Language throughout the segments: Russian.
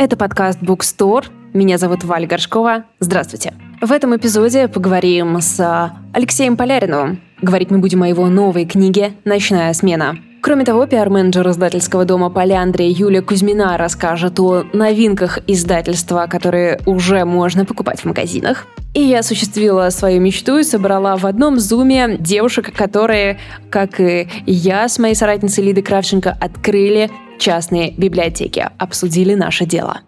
Это подкаст Bookstore. Меня зовут Валя Горшкова. Здравствуйте. В этом эпизоде поговорим с Алексеем Поляриновым. Говорить мы будем о его новой книге «Ночная смена». Кроме того, пиар-менеджер издательского дома «Поляндрия» Юлия Кузьмина расскажет о новинках издательства, которые уже можно покупать в магазинах. И я осуществила свою мечту и собрала в одном зуме девушек, которые, как и я с моей соратницей Лидой Кравченко, открыли частные библиотеки, обсудили наше дело.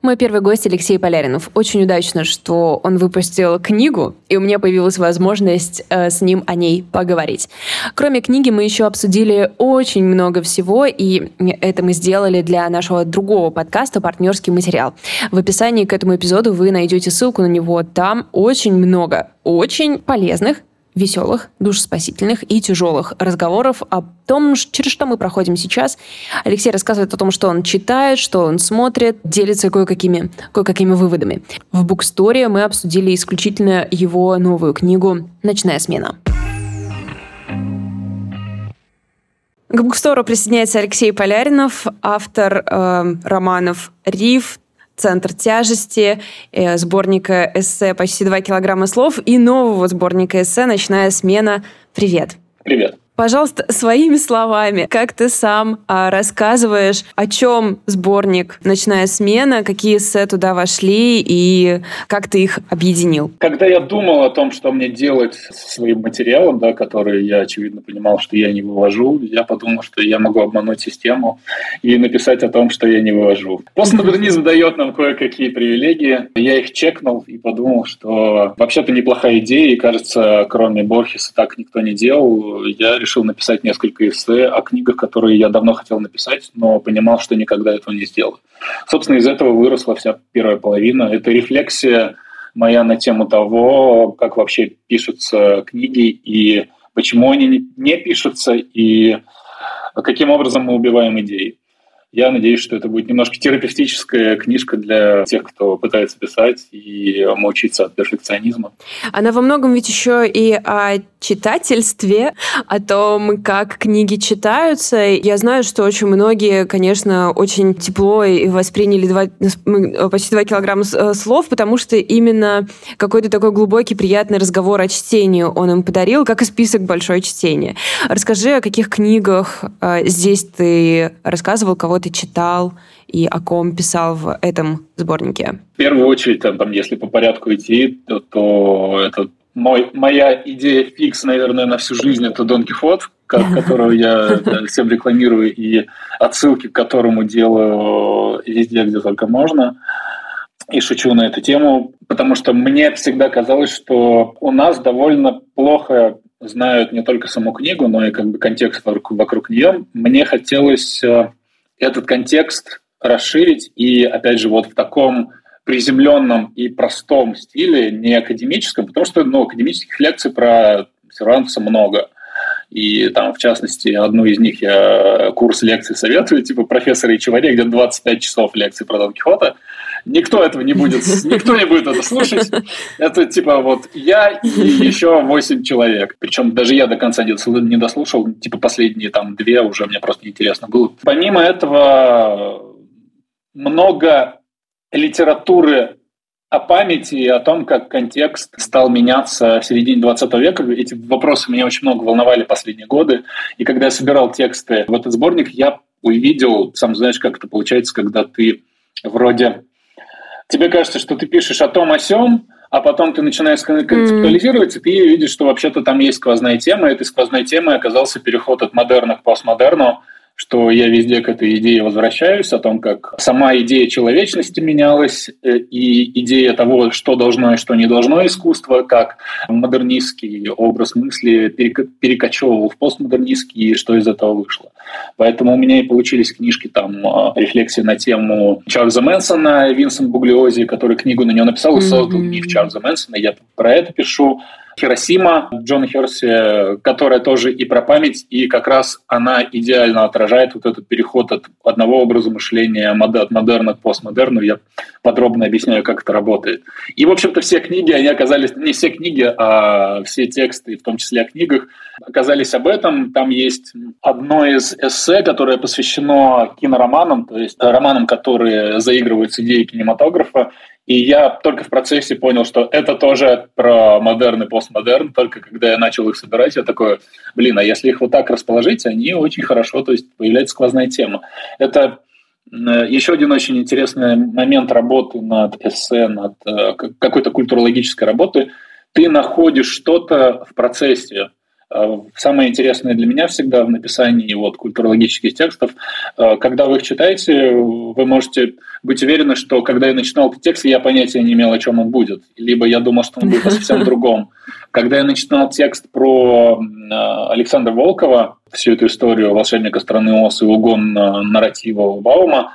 Мой первый гость Алексей Поляринов. Очень удачно, что он выпустил книгу, и у меня появилась возможность э, с ним о ней поговорить. Кроме книги мы еще обсудили очень много всего, и это мы сделали для нашего другого подкаста «Партнерский материал». В описании к этому эпизоду вы найдете ссылку на него. Там очень много очень полезных веселых, душеспасительных и тяжелых разговоров о том, через что мы проходим сейчас. Алексей рассказывает о том, что он читает, что он смотрит, делится кое-какими, кое-какими выводами. В буксторе мы обсудили исключительно его новую книгу «Ночная смена». К букстору присоединяется Алексей Поляринов, автор э, романов «Риф», «Центр тяжести», э, сборника эссе «Почти два килограмма слов» и нового сборника эссе «Ночная смена». Привет. Привет. Пожалуйста, своими словами, как ты сам а, рассказываешь, о чем сборник «Ночная смена», какие эссе туда вошли и как ты их объединил? Когда я думал о том, что мне делать со своим материалом, да, который я, очевидно, понимал, что я не вывожу, я подумал, что я могу обмануть систему и написать о том, что я не вывожу. Постмодернизм дает нам кое-какие привилегии. Я их чекнул и подумал, что вообще-то неплохая идея, и, кажется, кроме Борхеса так никто не делал. Я решил написать несколько эссе о книгах, которые я давно хотел написать, но понимал, что никогда этого не сделаю. Собственно, из этого выросла вся первая половина. Это рефлексия моя на тему того, как вообще пишутся книги и почему они не пишутся, и каким образом мы убиваем идеи. Я надеюсь, что это будет немножко терапевтическая книжка для тех, кто пытается писать и мучиться от перфекционизма. Она во многом ведь еще и о читательстве, о том, как книги читаются. Я знаю, что очень многие, конечно, очень тепло и восприняли два, почти два килограмма э, слов, потому что именно какой-то такой глубокий, приятный разговор о чтении он им подарил, как и список большое чтение. Расскажи, о каких книгах э, здесь ты рассказывал, кого ты читал и о ком писал в этом сборнике? В первую очередь, там, там если по порядку идти, то, то это мой, моя идея фикс, наверное, на всю жизнь – это Дон Кихот, которого я всем рекламирую и отсылки к которому делаю везде, где только можно. И шучу на эту тему, потому что мне всегда казалось, что у нас довольно плохо знают не только саму книгу, но и как бы контекст вокруг, вокруг нее. Мне хотелось э, этот контекст расширить и, опять же, вот в таком приземленном и простом стиле, не академическом, потому что ну, академических лекций про Сервантеса много. И там, в частности, одну из них я курс лекций советую, типа профессора Ичеваре, где 25 часов лекций про Дон Кихота. Никто этого не будет, никто не будет это слушать. Это типа вот я и еще 8 человек. Причем даже я до конца не дослушал, типа последние там две уже мне просто интересно было. Помимо этого, много литературы о памяти и о том, как контекст стал меняться в середине 20 века. Эти вопросы меня очень много волновали последние годы. И когда я собирал тексты в этот сборник, я увидел, сам знаешь, как это получается, когда ты вроде тебе кажется, что ты пишешь о том, о сём, а потом ты начинаешь концептуализировать, mm. и ты видишь, что вообще-то там есть сквозная тема, и этой сквозной темой оказался переход от модерна к постмодерну, что я везде к этой идее возвращаюсь, о том, как сама идея человечности менялась, э, и идея того, что должно и что не должно искусство, как модернистский образ мысли перекочевывал в постмодернистский, и что из этого вышло. Поэтому у меня и получились книжки, там, а, рефлексии на тему Чарльза Мэнсона, Винсент Буглиози, который книгу на него написал и создал mm-hmm. миф Чарльза Мэнсона. Я про это пишу Хиросима Джона Херси, которая тоже и про память, и как раз она идеально отражает вот этот переход от одного образа мышления от модерна к постмодерну. Я подробно объясняю, как это работает. И, в общем-то, все книги, они оказались, не все книги, а все тексты, в том числе о книгах, оказались об этом. Там есть одно из эссе, которое посвящено кинороманам, то есть романам, которые заигрывают с идеей кинематографа. И я только в процессе понял, что это тоже про модерн и постмодерн. Только когда я начал их собирать, я такой, блин, а если их вот так расположить, они очень хорошо, то есть появляется сквозная тема. Это еще один очень интересный момент работы над эссе, над э, какой-то культурологической работы. Ты находишь что-то в процессе, Э, самое интересное для меня всегда в написании вот, культурологических текстов, э, когда вы их читаете, вы можете быть уверены, что когда я начинал этот текст, я понятия не имел, о чем он будет. Либо я думал, что он будет о совсем другом. Когда я начинал текст про э, Александра Волкова, всю эту историю волшебника страны Оз и угон нарратива Баума,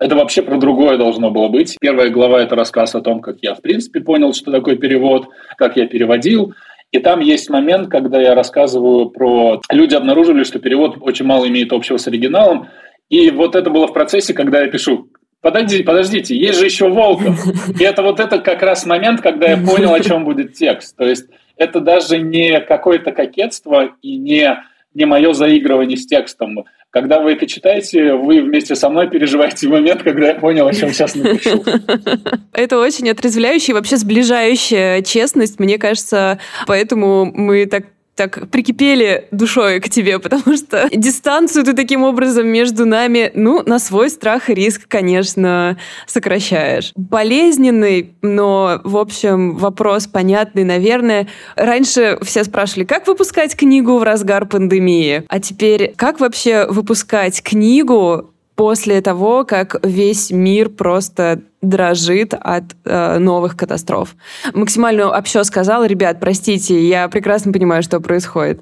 это вообще про другое должно было быть. Первая глава – это рассказ о том, как я, в принципе, понял, что такое перевод, как я переводил – и там есть момент, когда я рассказываю про... Люди обнаружили, что перевод очень мало имеет общего с оригиналом. И вот это было в процессе, когда я пишу, подождите, подождите, есть же еще Волков. И это вот это как раз момент, когда я понял, о чем будет текст. То есть это даже не какое-то кокетство и не, не мое заигрывание с текстом. Когда вы это читаете, вы вместе со мной переживаете момент, когда я понял, о чем сейчас напишу. Это очень отрезвляющая и вообще сближающая честность, мне кажется, поэтому мы так так прикипели душой к тебе, потому что дистанцию ты таким образом между нами, ну, на свой страх и риск, конечно, сокращаешь. Болезненный, но, в общем, вопрос понятный, наверное. Раньше все спрашивали, как выпускать книгу в разгар пандемии, а теперь как вообще выпускать книгу после того, как весь мир просто дрожит от э, новых катастроф. Максимально общо сказала, ребят, простите, я прекрасно понимаю, что происходит.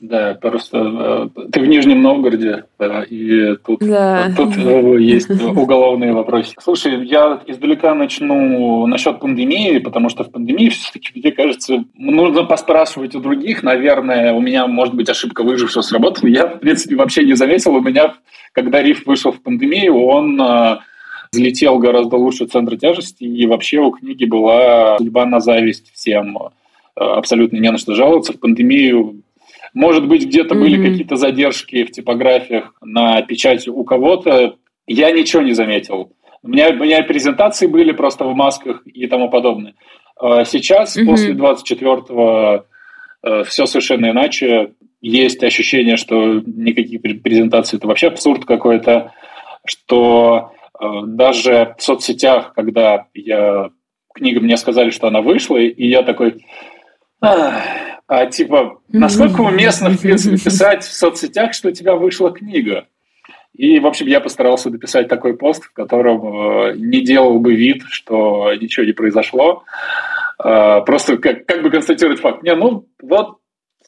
Да, просто э, ты в Нижнем Новгороде, да, и тут, да. тут э, есть уголовные вопросы. Слушай, я издалека начну насчет пандемии, потому что в пандемии все-таки, мне кажется, нужно поспрашивать у других. Наверное, у меня, может быть, ошибка выжившего сработала. Я, в принципе, вообще не заметил. У меня, когда Риф вышел в пандемию, он э, взлетел гораздо лучше центра тяжести, и вообще у книги была судьба на зависть всем. Абсолютно не на что жаловаться. В пандемию может быть, где-то mm-hmm. были какие-то задержки в типографиях на печати у кого-то. Я ничего не заметил. У меня, у меня презентации были просто в масках и тому подобное. А сейчас, mm-hmm. после 24-го, э, все совершенно иначе. Есть ощущение, что никаких презентаций – это вообще абсурд какой-то, что э, даже в соцсетях, когда я книга мне сказали, что она вышла, и я такой, а типа, насколько уместно, в принципе, писать в соцсетях, что у тебя вышла книга? И, в общем, я постарался написать такой пост, в котором э, не делал бы вид, что ничего не произошло. Э, просто как, как бы констатировать факт. Не, ну вот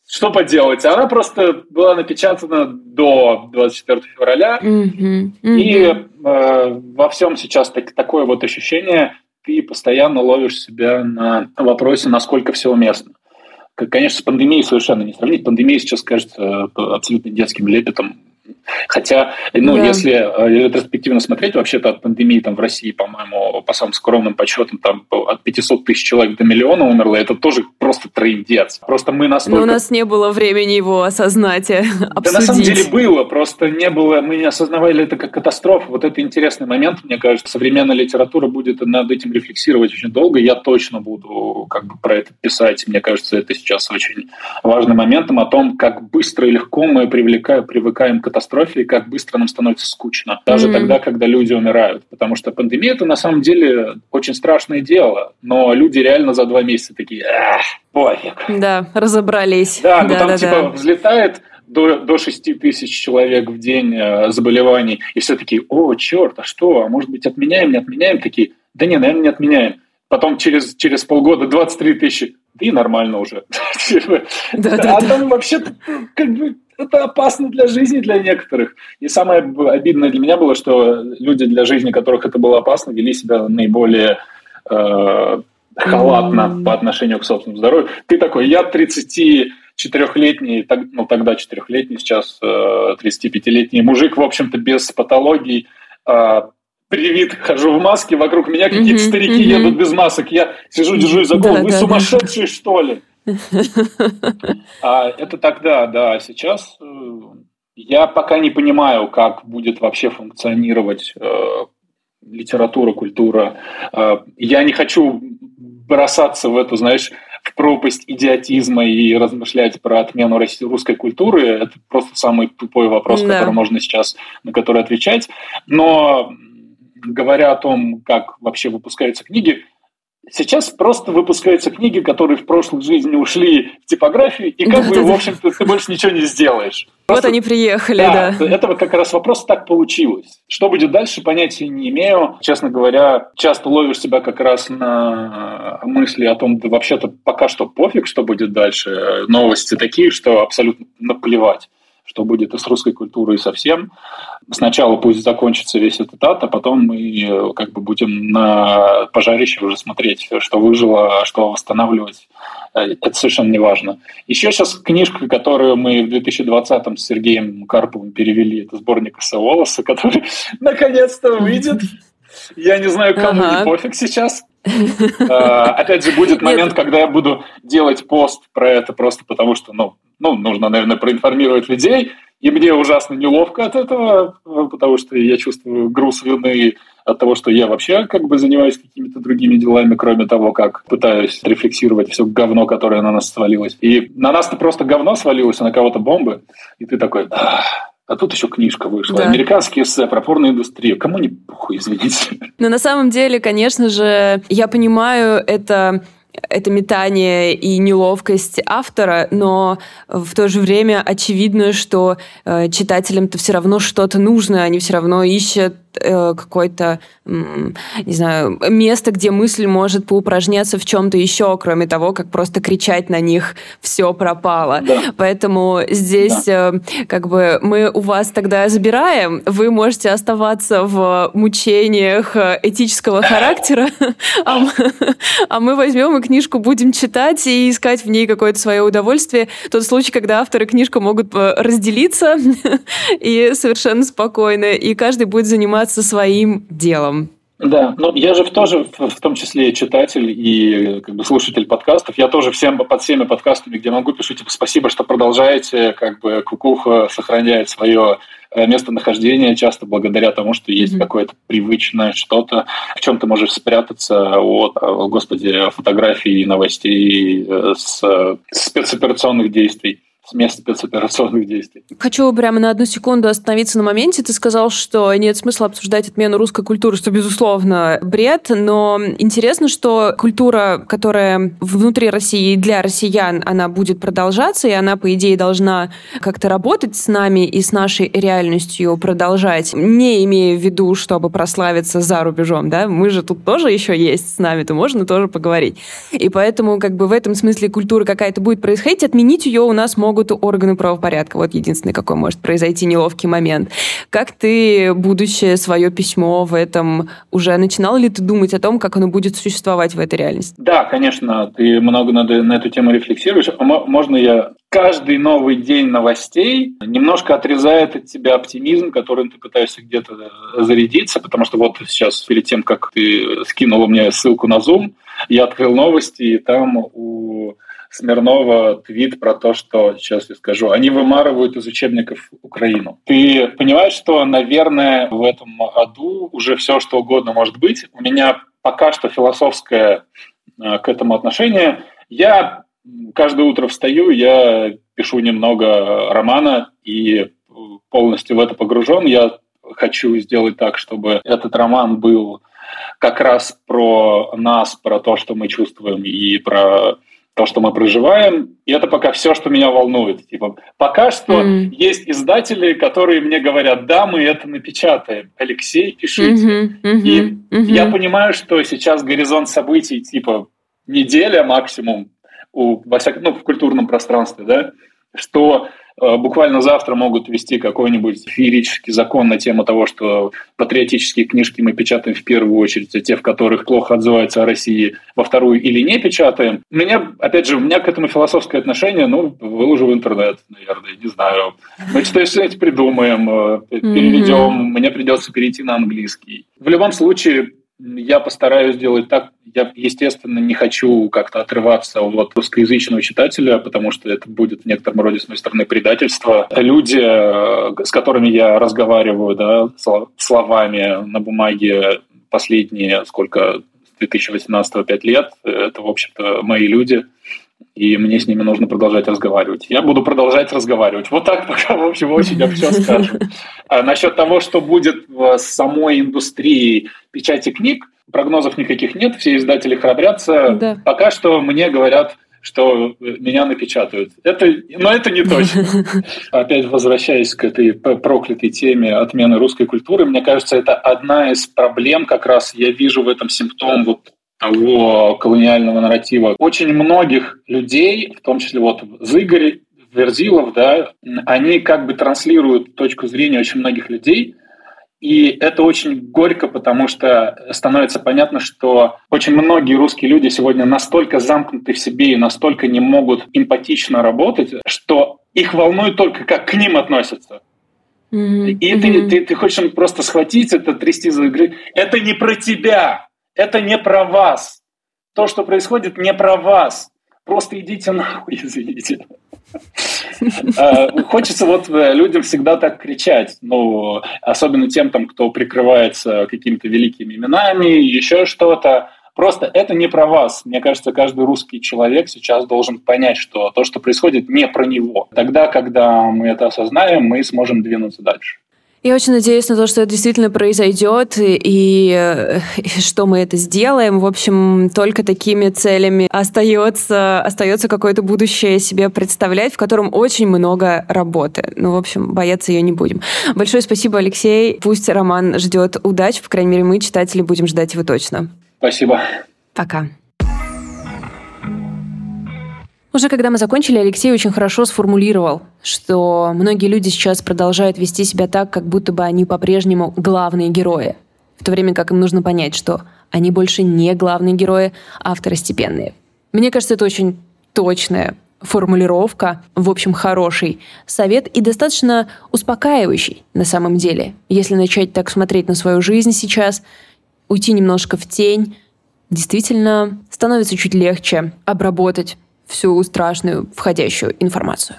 что поделать. Она просто была напечатана до 24 февраля. Mm-hmm. Mm-hmm. И э, во всем сейчас так, такое вот ощущение, ты постоянно ловишь себя на вопросе, насколько все уместно. Конечно, с пандемией совершенно не сравнить. Пандемия сейчас кажется э, абсолютно детским лепетом Хотя, ну, да. если э, ретроспективно смотреть, вообще-то от пандемии там в России, по-моему, по самым скромным подсчетам, там от 500 тысяч человек до миллиона умерло, это тоже просто трендец. Просто мы настолько... Но у нас не было времени его осознать, обсудить. Да на самом деле было, просто не было, мы не осознавали это как катастрофу. Вот это интересный момент, мне кажется, современная литература будет над этим рефлексировать очень долго, я точно буду как бы про это писать, мне кажется, это сейчас очень важным моментом о том, как быстро и легко мы привлекаем, привыкаем к катастрофе, и как быстро нам становится скучно, даже mm-hmm. тогда, когда люди умирают. Потому что пандемия это на самом деле очень страшное дело, но люди реально за два месяца такие, пофиг. Да, разобрались. Да, ну да, там да, типа да. взлетает до, до 6 тысяч человек в день э, заболеваний, и все такие, о, черт, а что, а может быть отменяем, не отменяем? Такие, да не, наверное, не отменяем. Потом через, через полгода 23 тысячи, и нормально уже. Типа, а там вообще как бы это опасно для жизни для некоторых. И самое обидное для меня было, что люди для жизни, которых это было опасно, вели себя наиболее э, халатно mm-hmm. по отношению к собственному здоровью. Ты такой, я 34-летний, ну тогда 4-летний, сейчас 35-летний мужик, в общем-то, без патологий, а, привит, хожу в маске, вокруг меня какие-то mm-hmm, старики mm-hmm. едут без масок, я сижу, держусь за голову, да, вы да, сумасшедшие, да. что ли? А это тогда, да, а сейчас э, я пока не понимаю, как будет вообще функционировать э, литература, культура. Э, я не хочу бросаться в эту, знаешь, в пропасть идиотизма и размышлять про отмену русской культуры. Это просто самый тупой вопрос, да. который можно сейчас на который отвечать. Но говоря о том, как вообще выпускаются книги, Сейчас просто выпускаются книги, которые в прошлой жизни ушли в типографию, и как бы, в общем-то, ты больше ничего не сделаешь. вот они приехали, да. да. Этого как раз вопрос так получилось. Что будет дальше, понятия не имею. Честно говоря, часто ловишь себя как раз на мысли о том, да вообще-то пока что пофиг, что будет дальше. Новости такие, что абсолютно наплевать что будет и с русской культурой совсем. Сначала пусть закончится весь этот ад, а потом мы э, как бы будем на пожарище уже смотреть, что выжило, что восстанавливать. Э, это совершенно не важно. Еще сейчас книжка, которую мы в 2020-м с Сергеем Карповым перевели, это сборник Волоса, который наконец-то выйдет. Я не знаю, кому ага. не пофиг сейчас. А, опять же, будет момент, когда я буду делать пост про это просто потому, что, ну, ну, нужно, наверное, проинформировать людей, и мне ужасно неловко от этого, потому что я чувствую груз вины от того, что я вообще как бы занимаюсь какими-то другими делами, кроме того, как пытаюсь рефлексировать все говно, которое на нас свалилось. И на нас-то просто говно свалилось, а на кого-то бомбы, и ты такой... А тут еще книжка вышла. Да. Американский эссе про порноиндустрию. Кому не похуй, извините. Но на самом деле, конечно же, я понимаю, это это метание и неловкость автора, но в то же время очевидно, что э, читателям-то все равно что-то нужно, они все равно ищут э, какое-то, не знаю, место, где мысль может поупражняться в чем-то еще, кроме того, как просто кричать на них «все пропало». Да. Поэтому здесь да. э, как бы мы у вас тогда забираем, вы можете оставаться в мучениях э, этического характера, а, а мы возьмем и книжку будем читать и искать в ней какое-то свое удовольствие. Тот случай, когда авторы книжку могут э, разделиться и совершенно спокойно, и каждый будет заниматься своим делом. Да, но я же тоже в том числе читатель и как бы слушатель подкастов. Я тоже всем под всеми подкастами, где могу, пишу типа спасибо, что продолжаете, как бы кукуха сохраняет свое э, местонахождение часто благодаря тому, что есть mm-hmm. какое-то привычное что-то, в чем ты можешь спрятаться от, господи, фотографий, новостей, э, с спецоперационных действий с места спецоперационных действий. Хочу прямо на одну секунду остановиться на моменте. Ты сказал, что нет смысла обсуждать отмену русской культуры, что, безусловно, бред, но интересно, что культура, которая внутри России и для россиян, она будет продолжаться, и она, по идее, должна как-то работать с нами и с нашей реальностью продолжать, не имея в виду, чтобы прославиться за рубежом, да? Мы же тут тоже еще есть с нами, то можно тоже поговорить. И поэтому, как бы в этом смысле культура какая-то будет происходить, отменить ее у нас могут могут органы правопорядка. Вот единственный, какой может произойти неловкий момент. Как ты, будущее свое письмо в этом, уже начинал ли ты думать о том, как оно будет существовать в этой реальности? Да, конечно, ты много на, на эту тему рефлексируешь. А можно я каждый новый день новостей немножко отрезает от тебя оптимизм, которым ты пытаешься где-то зарядиться, потому что вот сейчас перед тем, как ты скинула мне ссылку на Zoom, я открыл новости, и там у Смирнова твит про то, что, сейчас я скажу, они вымарывают из учебников Украину. Ты понимаешь, что, наверное, в этом году уже все, что угодно может быть. У меня пока что философское э, к этому отношение. Я каждое утро встаю, я пишу немного романа и полностью в это погружен. Я хочу сделать так, чтобы этот роман был как раз про нас, про то, что мы чувствуем, и про то, что мы проживаем, и это пока все, что меня волнует. Типа, пока что mm. есть издатели, которые мне говорят, да, мы это напечатаем. Алексей, пишите. Mm-hmm, mm-hmm, и mm-hmm. я понимаю, что сейчас горизонт событий типа неделя максимум у, во всяком, ну, в культурном пространстве, да, что буквально завтра могут ввести какой-нибудь феерический закон на тему того, что патриотические книжки мы печатаем в первую очередь, а те, в которых плохо отзываются о России, во вторую или не печатаем. У меня, опять же, у меня к этому философское отношение, ну, выложу в интернет, наверное, не знаю. Мы что-нибудь придумаем, э, переведем, mm-hmm. мне придется перейти на английский. В любом случае, я постараюсь сделать так. Я, естественно, не хочу как-то отрываться от русскоязычного читателя, потому что это будет в некотором роде с моей стороны предательство. Люди, э, с которыми я разговариваю да, словами на бумаге последние, сколько, с 2018 5 лет, это, в общем-то, мои люди и мне с ними нужно продолжать разговаривать. Я буду продолжать разговаривать. Вот так пока, в общем, очень общо скажу. А насчет того, что будет в самой индустрии печати книг, прогнозов никаких нет, все издатели храбрятся. Да. Пока что мне говорят, что меня напечатают. Это, но это не точно. Опять возвращаясь к этой проклятой теме отмены русской культуры, мне кажется, это одна из проблем, как раз я вижу в этом симптом вот того колониального нарратива. Очень многих людей, в том числе вот Зыгорь, Верзилов, да, они как бы транслируют точку зрения очень многих людей, и это очень горько, потому что становится понятно, что очень многие русские люди сегодня настолько замкнуты в себе и настолько не могут эмпатично работать, что их волнует только, как к ним относятся. Mm-hmm. И. Ты, ты, ты хочешь просто схватить это, трясти за игры. Это не про тебя это не про вас. То, что происходит, не про вас. Просто идите нахуй, извините. А, хочется вот э, людям всегда так кричать, ну, особенно тем, там, кто прикрывается какими-то великими именами, еще что-то. Просто это не про вас. Мне кажется, каждый русский человек сейчас должен понять, что то, что происходит, не про него. Тогда, когда мы это осознаем, мы сможем двинуться дальше. Я очень надеюсь на то, что это действительно произойдет, и, и что мы это сделаем. В общем, только такими целями остается, остается какое-то будущее себе представлять, в котором очень много работы. Ну, в общем, бояться ее не будем. Большое спасибо, Алексей. Пусть роман ждет удач, по крайней мере, мы, читатели, будем ждать его точно. Спасибо. Пока. Уже когда мы закончили, Алексей очень хорошо сформулировал, что многие люди сейчас продолжают вести себя так, как будто бы они по-прежнему главные герои, в то время как им нужно понять, что они больше не главные герои, а второстепенные. Мне кажется, это очень точная формулировка, в общем, хороший совет и достаточно успокаивающий на самом деле. Если начать так смотреть на свою жизнь сейчас, уйти немножко в тень, действительно становится чуть легче обработать всю страшную входящую информацию.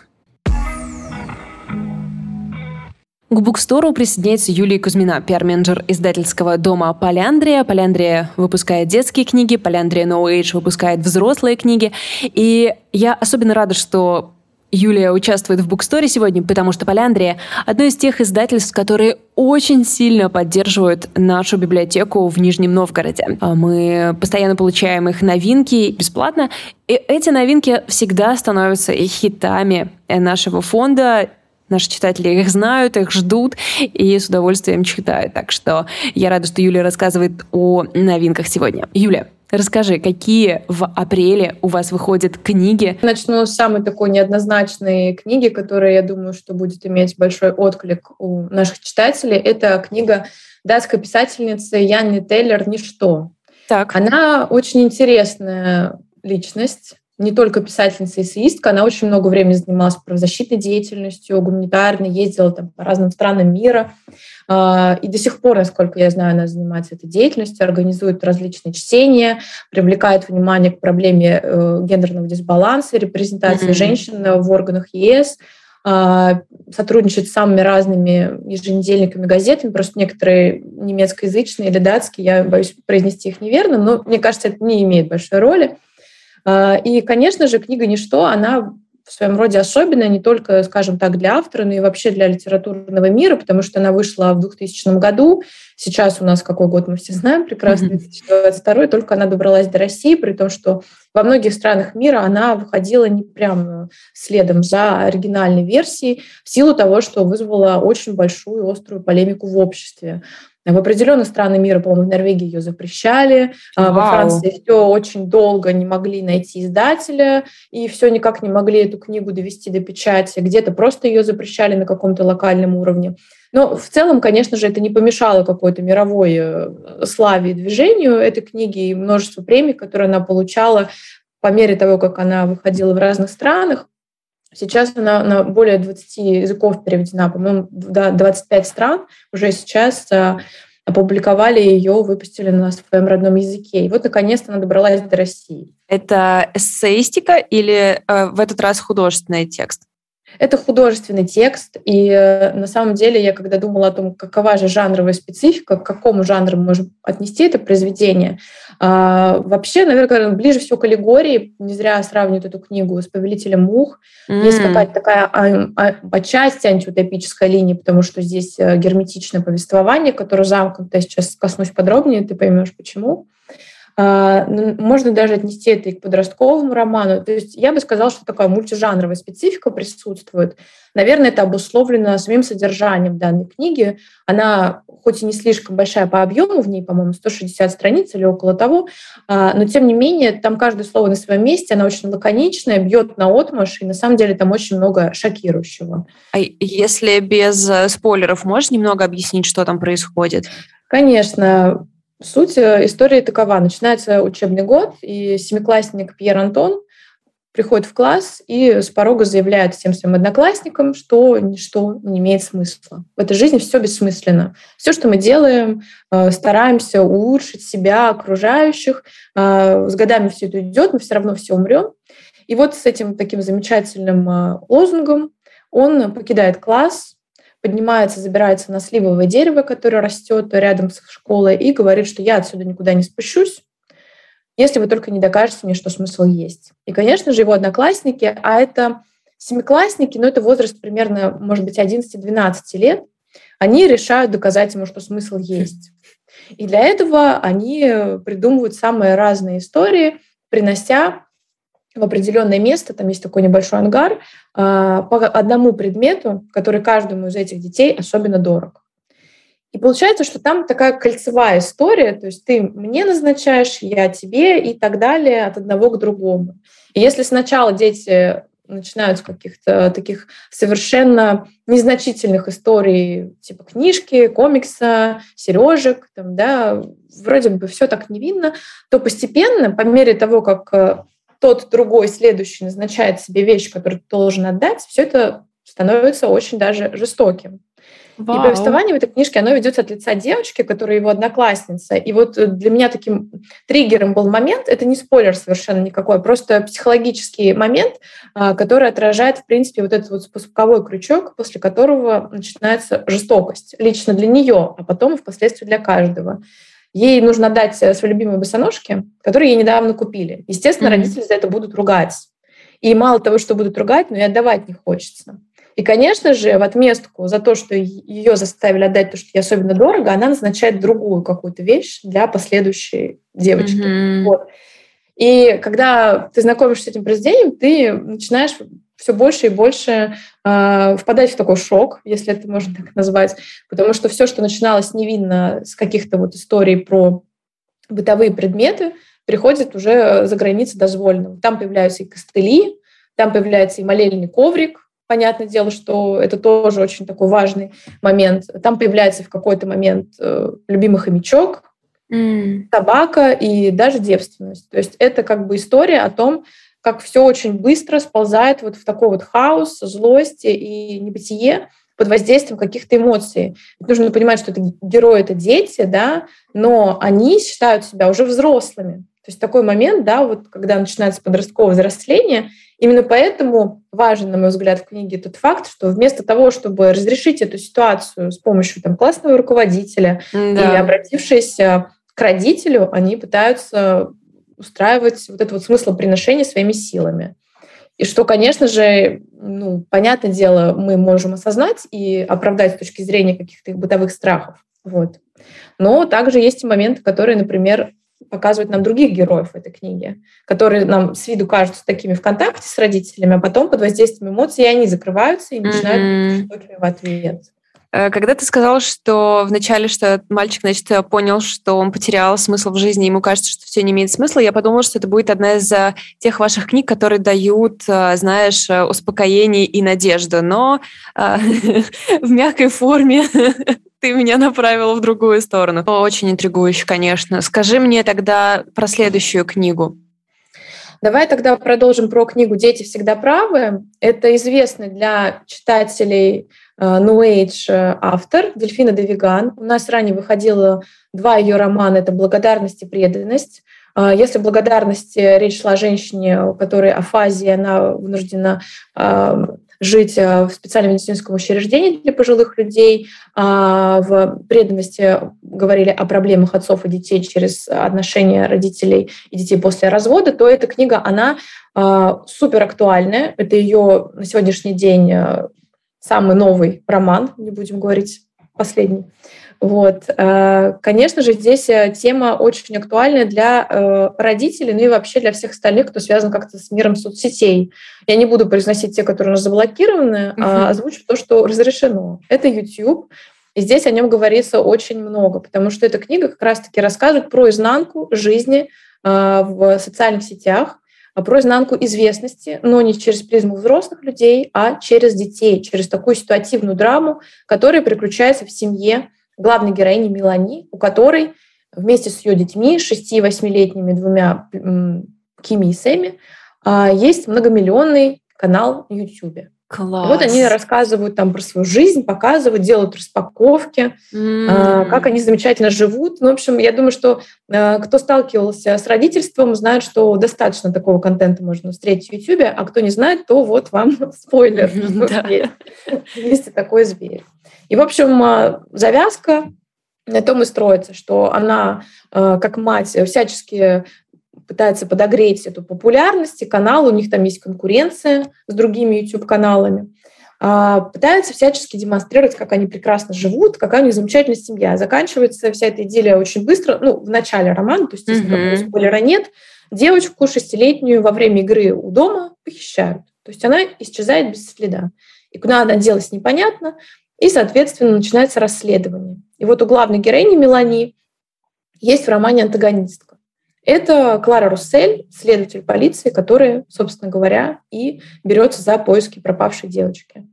К букстору присоединяется Юлия Кузьмина, пиар-менеджер издательского дома «Поляндрия». «Поляндрия» выпускает детские книги, «Поляндрия No Age» выпускает взрослые книги. И я особенно рада, что Юлия участвует в буксторе сегодня, потому что «Поляндрия» — одно из тех издательств, которые очень сильно поддерживают нашу библиотеку в Нижнем Новгороде. А мы постоянно получаем их новинки бесплатно, и эти новинки всегда становятся хитами нашего фонда, Наши читатели их знают, их ждут и с удовольствием читают. Так что я рада, что Юлия рассказывает о новинках сегодня. Юля, Расскажи, какие в апреле у вас выходят книги? Начну с самой такой неоднозначной книги, которая, я думаю, что будет иметь большой отклик у наших читателей. Это книга датской писательницы Янни Тейлер «Ничто». Так. Она очень интересная личность, не только писательница и эссеистка, она очень много времени занималась правозащитной деятельностью, гуманитарной, ездила там по разным странам мира. А, и до сих пор, насколько я знаю, она занимается этой деятельностью, организует различные чтения, привлекает внимание к проблеме э, гендерного дисбаланса, репрезентации mm-hmm. женщин в органах ЕС, а, сотрудничает с самыми разными еженедельниками, газетами, просто некоторые немецкоязычные или датские, я боюсь произнести их неверно, но мне кажется, это не имеет большой роли. А, и, конечно же, книга «Ничто», она в своем роде особенная не только, скажем так, для автора, но и вообще для литературного мира, потому что она вышла в 2000 году. Сейчас у нас какой год мы все знаем прекрасно, 2022, только она добралась до России, при том, что во многих странах мира она выходила не прям следом за оригинальной версией в силу того, что вызвала очень большую острую полемику в обществе. В определенных странах мира, по-моему, в Норвегии ее запрещали. Вау. Во Франции все очень долго не могли найти издателя, и все никак не могли эту книгу довести до печати. Где-то просто ее запрещали на каком-то локальном уровне. Но в целом, конечно же, это не помешало какой-то мировой э, славе и движению этой книги и множество премий, которые она получала по мере того, как она выходила в разных странах. Сейчас она на более 20 языков переведена, по-моему, до 25 стран уже сейчас э, опубликовали ее, выпустили на своем родном языке. И вот, наконец-то, она добралась до России. Это эссеистика или э, в этот раз художественный текст? Это художественный текст, и э, на самом деле я когда думала о том, какова же жанровая специфика, к какому жанру мы можем отнести это произведение, а, вообще, наверное, ближе всего к аллегории, не зря сравнивают эту книгу с «Повелителем мух», mm. есть какая-то такая а, а, отчасти антиутопическая линия, потому что здесь э, герметичное повествование, которое замкнуто, я сейчас коснусь подробнее, ты поймешь почему. А, можно даже отнести это и к подростковому роману. То есть я бы сказала, что такая мультижанровая специфика присутствует. Наверное, это обусловлено самим содержанием данной книги. Она хоть и не слишком большая по объему, в ней, по-моему, 160 страниц или около того, а, но тем не менее там каждое слово на своем месте, она очень лаконичная, бьет на отмашь, и на самом деле там очень много шокирующего. А если без э, спойлеров, можешь немного объяснить, что там происходит? Конечно. Суть э, истории такова. Начинается учебный год, и семиклассник Пьер Антон приходит в класс и с порога заявляет всем своим одноклассникам, что ничто не имеет смысла. В этой жизни все бессмысленно. Все, что мы делаем, э, стараемся улучшить себя, окружающих. Э, с годами все это идет, мы все равно все умрем. И вот с этим таким замечательным лозунгом он покидает класс, поднимается, забирается на сливовое дерево, которое растет рядом с школой, и говорит, что я отсюда никуда не спущусь, если вы только не докажете мне, что смысл есть. И, конечно же, его одноклассники, а это семиклассники, но это возраст примерно, может быть, 11-12 лет, они решают доказать ему, что смысл есть. И для этого они придумывают самые разные истории, принося в определенное место, там есть такой небольшой ангар, а, по одному предмету, который каждому из этих детей особенно дорог. И получается, что там такая кольцевая история, то есть ты мне назначаешь, я тебе и так далее от одного к другому. И если сначала дети начинают с каких-то таких совершенно незначительных историй, типа книжки, комикса, сережек, там, да, вроде бы все так невинно, то постепенно, по мере того, как э, тот другой следующий назначает себе вещь, которую ты должен отдать, все это становится очень даже жестоким. Вау. И повествование в этой книжке, оно ведется от лица девочки, которая его одноклассница. И вот для меня таким триггером был момент, это не спойлер совершенно никакой, а просто психологический момент, а, который отражает, в принципе, вот этот вот спусковой крючок, после которого начинается жестокость. Лично для нее, а потом и впоследствии для каждого. Ей нужно дать э, свои любимые босоножки, которые ей недавно купили. Естественно, mm-hmm. родители за это будут ругать. И мало того, что будут ругать, но и отдавать не хочется. И, конечно же, в отместку за то, что ее заставили отдать то, что ей особенно дорого, она назначает другую какую-то вещь для последующей девочки. Mm-hmm. Вот. И когда ты знакомишься с этим произведением, ты начинаешь все больше и больше э, впадать в такой шок, если это можно так назвать, потому что все, что начиналось невинно с каких-то вот историй про бытовые предметы, приходит уже за границы дозволенного. Там появляются и костыли, там появляется и молельный коврик, понятное дело, что это тоже очень такой важный момент. Там появляется в какой-то момент э, любимый хомячок, mm. собака и даже девственность. То есть это как бы история о том, как все очень быстро сползает вот в такой вот хаос, злость и небытие под воздействием каких-то эмоций. нужно понимать, что это герои — это дети, да, но они считают себя уже взрослыми. То есть такой момент, да, вот когда начинается подростковое взросление, именно поэтому важен, на мой взгляд, в книге тот факт, что вместо того, чтобы разрешить эту ситуацию с помощью там, классного руководителя да. или обратившись к родителю, они пытаются устраивать вот это вот смыслоприношение своими силами. И что, конечно же, ну, понятное дело, мы можем осознать и оправдать с точки зрения каких-то их бытовых страхов. Вот. Но также есть и моменты, которые, например, показывает нам других героев этой книги, которые нам с виду кажутся такими в контакте с родителями, а потом под воздействием эмоций они закрываются и начинают mm-hmm. в ответ. Э, когда ты сказал, что вначале, что мальчик, значит, понял, что он потерял смысл в жизни, ему кажется, что все не имеет смысла, я подумала, что это будет одна из э, тех ваших книг, которые дают, э, знаешь, успокоение и надежду, но в мягкой форме ты меня направила в другую сторону. Очень интригующе, конечно. Скажи мне тогда про следующую книгу. Давай тогда продолжим про книгу «Дети всегда правы». Это известный для читателей Э, New Age э, автор Дельфина Девиган. У нас ранее выходило два ее романа. Это «Благодарность и преданность». Э, если благодарности речь шла о женщине, у которой афазия, она вынуждена жить в специальном медицинском учреждении для пожилых людей. А в преданности говорили о проблемах отцов и детей через отношения родителей и детей после развода, то эта книга, она супер актуальная. Это ее на сегодняшний день самый новый роман, не будем говорить последний. Вот. Э, конечно же, здесь э, тема очень актуальная для э, родителей, ну и вообще для всех остальных, кто связан как-то с миром соцсетей. Я не буду произносить те, которые у нас заблокированы, uh-huh. а озвучу то, что разрешено. Это YouTube. И здесь о нем говорится очень много, потому что эта книга как раз-таки рассказывает про изнанку жизни в социальных сетях, про изнанку известности, но не через призму взрослых людей, а через детей, через такую ситуативную драму, которая приключается в семье главной героини Мелани, у которой вместе с ее детьми, 6 и 8-летними двумя Кими и Сэми, а, есть многомиллионный канал на YouTube. Класс. вот они рассказывают там про свою жизнь, показывают, делают распаковки, mm. как они замечательно живут. Ну, в общем, я думаю, что э, кто сталкивался с родительством, знает, что достаточно такого контента можно встретить в YouTube, а кто не знает, то вот вам спойлер. Есть такой зверь. И, в общем, а, завязка на том и строится, что она, э, как мать, всячески пытается подогреть эту популярность, и канал, у них там есть конкуренция с другими YouTube-каналами, а, пытаются всячески демонстрировать, как они прекрасно живут, какая у них замечательная семья. Заканчивается вся эта идея очень быстро, ну, в начале романа, то есть, если mm-hmm. спойлера нет, девочку шестилетнюю во время игры у дома похищают. То есть она исчезает без следа. И куда она делась, непонятно. И, соответственно, начинается расследование. И вот у главной героини Мелани есть в романе антагонистка. Это Клара Руссель, следователь полиции, который, собственно говоря, и берется за поиски пропавшей девочки.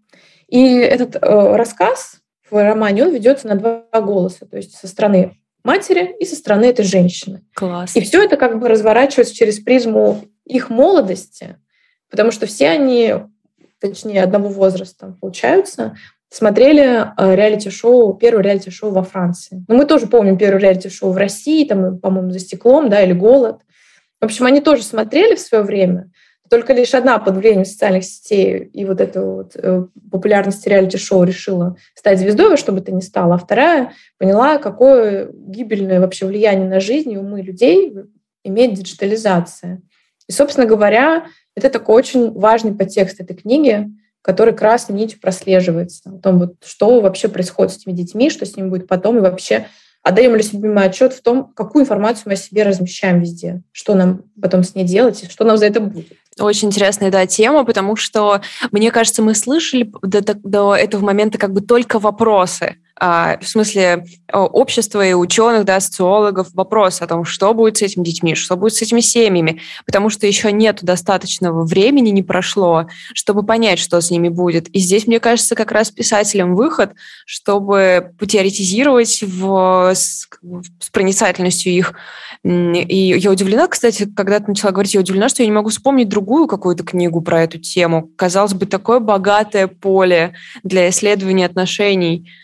И этот э, рассказ в романе, он ведется на два голоса, то есть со стороны матери и со стороны этой женщины. Класс. И все это как бы разворачивается через призму их молодости, потому что все они, точнее, одного возраста получаются, смотрели э, реалити-шоу, первое реалити-шоу во Франции. Но ну, мы тоже помним первое реалити-шоу в России, там, по-моему, «За стеклом», да, или «Голод». В общем, они тоже смотрели в свое время, только лишь одна под влиянием социальных сетей и вот этой вот э, популярности реалити-шоу решила стать звездой во что бы ни стало, а вторая поняла, какое гибельное вообще влияние на жизнь и умы людей имеет диджитализация. И, собственно говоря, это такой очень важный подтекст этой книги, который красной нитью прослеживается. О том, вот, что вообще происходит с этими детьми, что с ними будет потом, и вообще отдаем ли себе отчет в том, какую информацию мы о себе размещаем везде, что нам потом с ней делать, и что нам за это будет. Очень интересная, да, тема, потому что, мне кажется, мы слышали до, до этого момента как бы только вопросы а, в смысле общества и ученых, да, социологов, вопрос о том, что будет с этими детьми, что будет с этими семьями, потому что еще нет достаточного времени, не прошло, чтобы понять, что с ними будет. И здесь, мне кажется, как раз писателям выход, чтобы потеоретизировать в, с, с проницательностью их. И я удивлена, кстати, когда ты начала говорить, я удивлена, что я не могу вспомнить другую какую-то книгу про эту тему. Казалось бы, такое богатое поле для исследования отношений –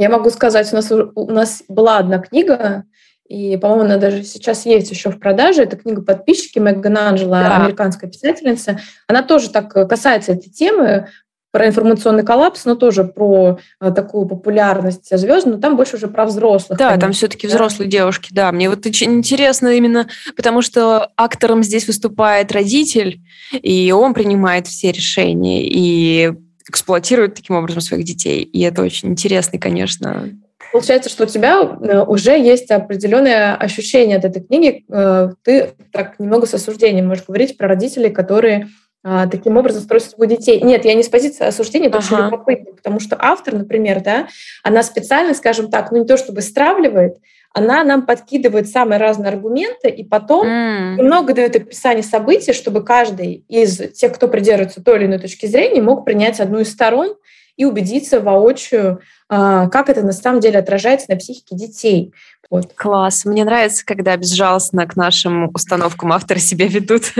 я могу сказать, у нас, у нас была одна книга, и, по-моему, она даже сейчас есть еще в продаже. Это книга «Подписчики» Меган Анджела, да. американская писательница. Она тоже так касается этой темы, про информационный коллапс, но тоже про э, такую популярность звезд, но там больше уже про взрослых. Да, конечно. там все-таки да? взрослые девушки, да. Мне вот очень интересно именно, потому что актором здесь выступает родитель, и он принимает все решения, и эксплуатируют таким образом своих детей. И это очень интересный, конечно, Получается, что у тебя э, уже есть определенное ощущение от этой книги. Э, ты так немного с осуждением можешь говорить про родителей, которые а, таким образом строить судьбу детей. Нет, я не с позиции осуждения, это ага. очень любопытно, потому что автор, например, да, она специально, скажем так, ну не то чтобы стравливает, она нам подкидывает самые разные аргументы, и потом mm. немного дает описание событий, чтобы каждый из тех, кто придерживается той или иной точки зрения, мог принять одну из сторон и убедиться воочию, а, как это на самом деле отражается на психике детей. Вот. Класс. Мне нравится, когда безжалостно к нашим установкам авторы себя ведут.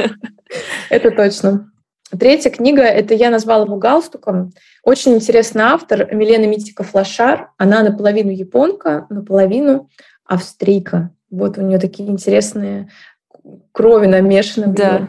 Это точно. Третья книга, это я назвала его галстуком. Очень интересный автор Милена Митика-Флашар. Она наполовину японка, наполовину австрийка. Вот у нее такие интересные крови намешаны да.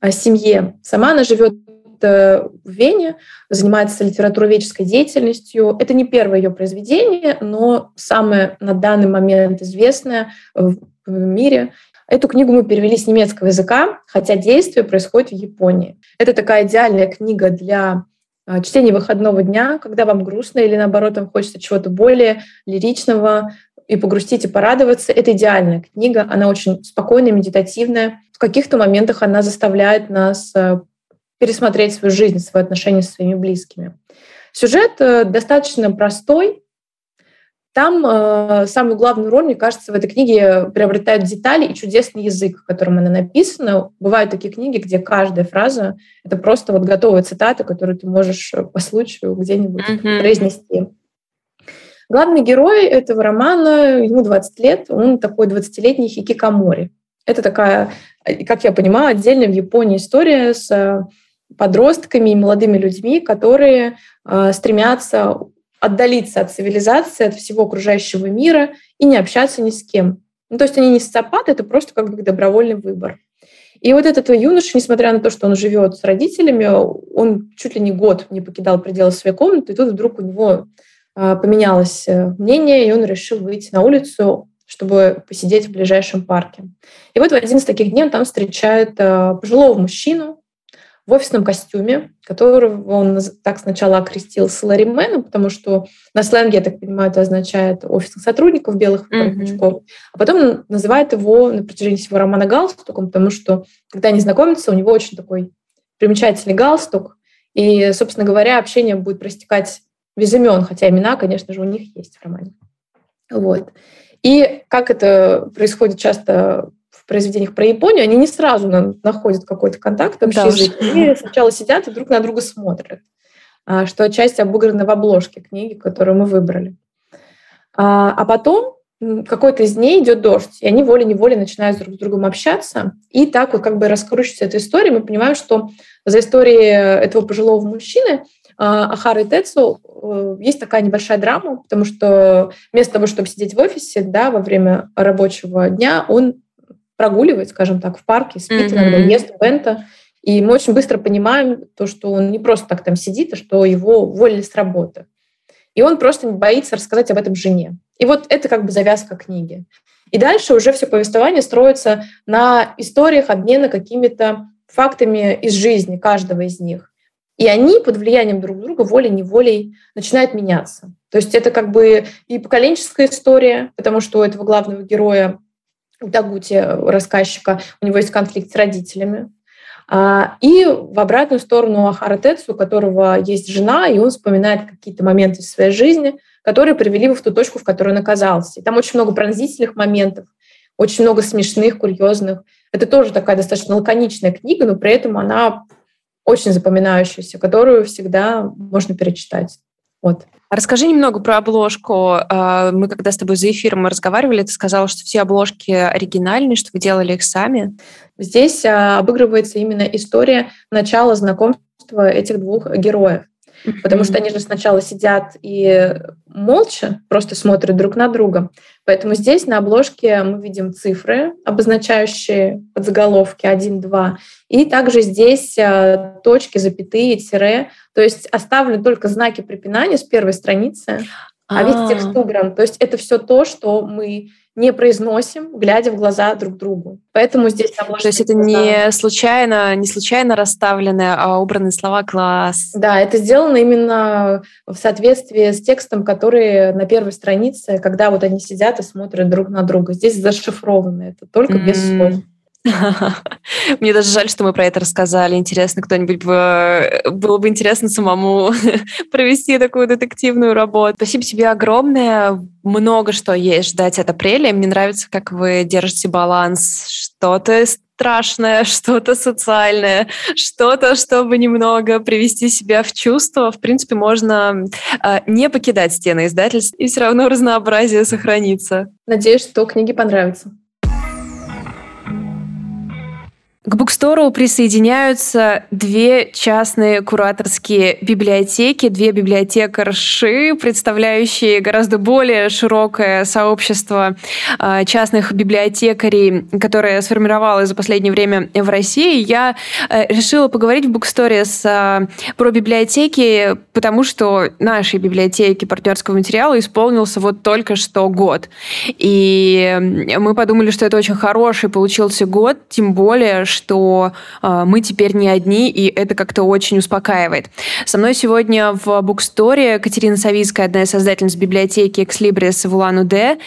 в семье. Сама она живет э, в Вене, занимается литературоведческой деятельностью. Это не первое ее произведение, но самое на данный момент известное в мире. Эту книгу мы перевели с немецкого языка, хотя действие происходит в Японии. Это такая идеальная книга для а, чтения выходного дня, когда вам грустно или наоборот вам хочется чего-то более лиричного и погрустить и порадоваться. Это идеальная книга, она очень спокойная, медитативная. В каких-то моментах она заставляет нас а, пересмотреть свою жизнь, свои отношения со своими близкими. Сюжет э, достаточно простой, там э, самую главную роль, мне кажется, в этой книге приобретают детали и чудесный язык, которым она написана. Бывают такие книги, где каждая фраза — это просто вот готовая цитата, которую ты можешь по случаю где-нибудь mm-hmm. произнести. Главный герой этого романа, ему 20 лет, он такой 20-летний хикикамори. Это такая, как я понимаю, отдельная в Японии история с подростками и молодыми людьми, которые э, стремятся отдалиться от цивилизации, от всего окружающего мира и не общаться ни с кем. Ну, то есть они не социопаты, это просто как бы добровольный выбор. И вот этот юноша, несмотря на то, что он живет с родителями, он чуть ли не год не покидал пределы своей комнаты, и тут вдруг у него поменялось э, мнение, и он решил выйти на улицу, чтобы посидеть в ближайшем парке. И вот в один из таких дней он там встречает а, пожилого мужчину, в офисном костюме, которого он так сначала окрестил саларименом, потому что на сленге, я так понимаю, это означает офисных сотрудников белых mm-hmm. а потом называет его на протяжении всего романа галстуком, потому что, когда они знакомятся, у него очень такой примечательный галстук, и, собственно говоря, общение будет простекать без имен, хотя имена, конечно же, у них есть в романе. Вот. И как это происходит часто в произведениях про Японию, они не сразу находят какой-то контакт, общий да язык. Они сначала сидят и друг на друга смотрят, а, что отчасти обыграно в обложке книги, которую мы выбрали. А, а потом какой-то из дней идет дождь, и они волей-неволей начинают друг с другом общаться. И так вот как бы раскручивается эта история. Мы понимаем, что за историей этого пожилого мужчины а, Ахары Тецу э, есть такая небольшая драма, потому что вместо того, чтобы сидеть в офисе да, во время рабочего дня, он прогуливает, скажем так, в парке, спит mm-hmm. иногда, ест бента. И мы очень быстро понимаем то, что он не просто так там сидит, а что его уволили с работы. И он просто боится рассказать об этом жене. И вот это как бы завязка книги. И дальше уже все повествование строится на историях обмена какими-то фактами из жизни каждого из них. И они под влиянием друг друга волей-неволей начинают меняться. То есть это как бы и поколенческая история, потому что у этого главного героя у Дагути, рассказчика, у него есть конфликт с родителями. А, и в обратную сторону Ахара Тецу, у которого есть жена, и он вспоминает какие-то моменты в своей жизни, которые привели его в ту точку, в которой он оказался. И там очень много пронзительных моментов, очень много смешных, курьезных. Это тоже такая достаточно лаконичная книга, но при этом она очень запоминающаяся, которую всегда можно перечитать. Вот. Расскажи немного про обложку. А, мы когда с тобой за эфиром разговаривали, ты сказала, что все обложки оригинальные, что вы делали их сами. Здесь а, обыгрывается именно история начала знакомства этих двух героев. Потому что они же сначала сидят и молча просто смотрят друг на друга. Поэтому здесь на обложке мы видим цифры, обозначающие подзаголовки 1, 2. И также здесь а, точки, запятые, тире. То есть оставлены только знаки препинания с первой страницы. а весь текст убран. То есть это все то, что мы не произносим, глядя в глаза друг другу. Поэтому здесь То есть это не случайно, не случайно расставленные, а убранные слова класс. Да, это сделано именно в соответствии с текстом, который на первой странице, когда вот они сидят и смотрят друг на друга. Здесь зашифровано это только mm-hmm. без слов. Мне даже жаль, что мы про это рассказали. Интересно, кто-нибудь бы... Было бы интересно самому провести такую детективную работу. Спасибо тебе огромное. Много что есть ждать от апреля. Мне нравится, как вы держите баланс. Что-то страшное, что-то социальное, что-то, чтобы немного привести себя в чувство. В принципе, можно э, не покидать стены издательств, и все равно разнообразие сохранится. Надеюсь, что книги понравятся. К букстору присоединяются две частные кураторские библиотеки, две библиотекарши, представляющие гораздо более широкое сообщество а, частных библиотекарей, которое сформировалось за последнее время в России. Я э, решила поговорить в буксторе с, а, про библиотеки, потому что нашей библиотеке партнерского материала исполнился вот только что год. И мы подумали, что это очень хороший получился год, тем более, что э, мы теперь не одни, и это как-то очень успокаивает. Со мной сегодня в буксторе Катерина Савицкая, одна из создательниц библиотеки Экслибрис в Улан-Удэ,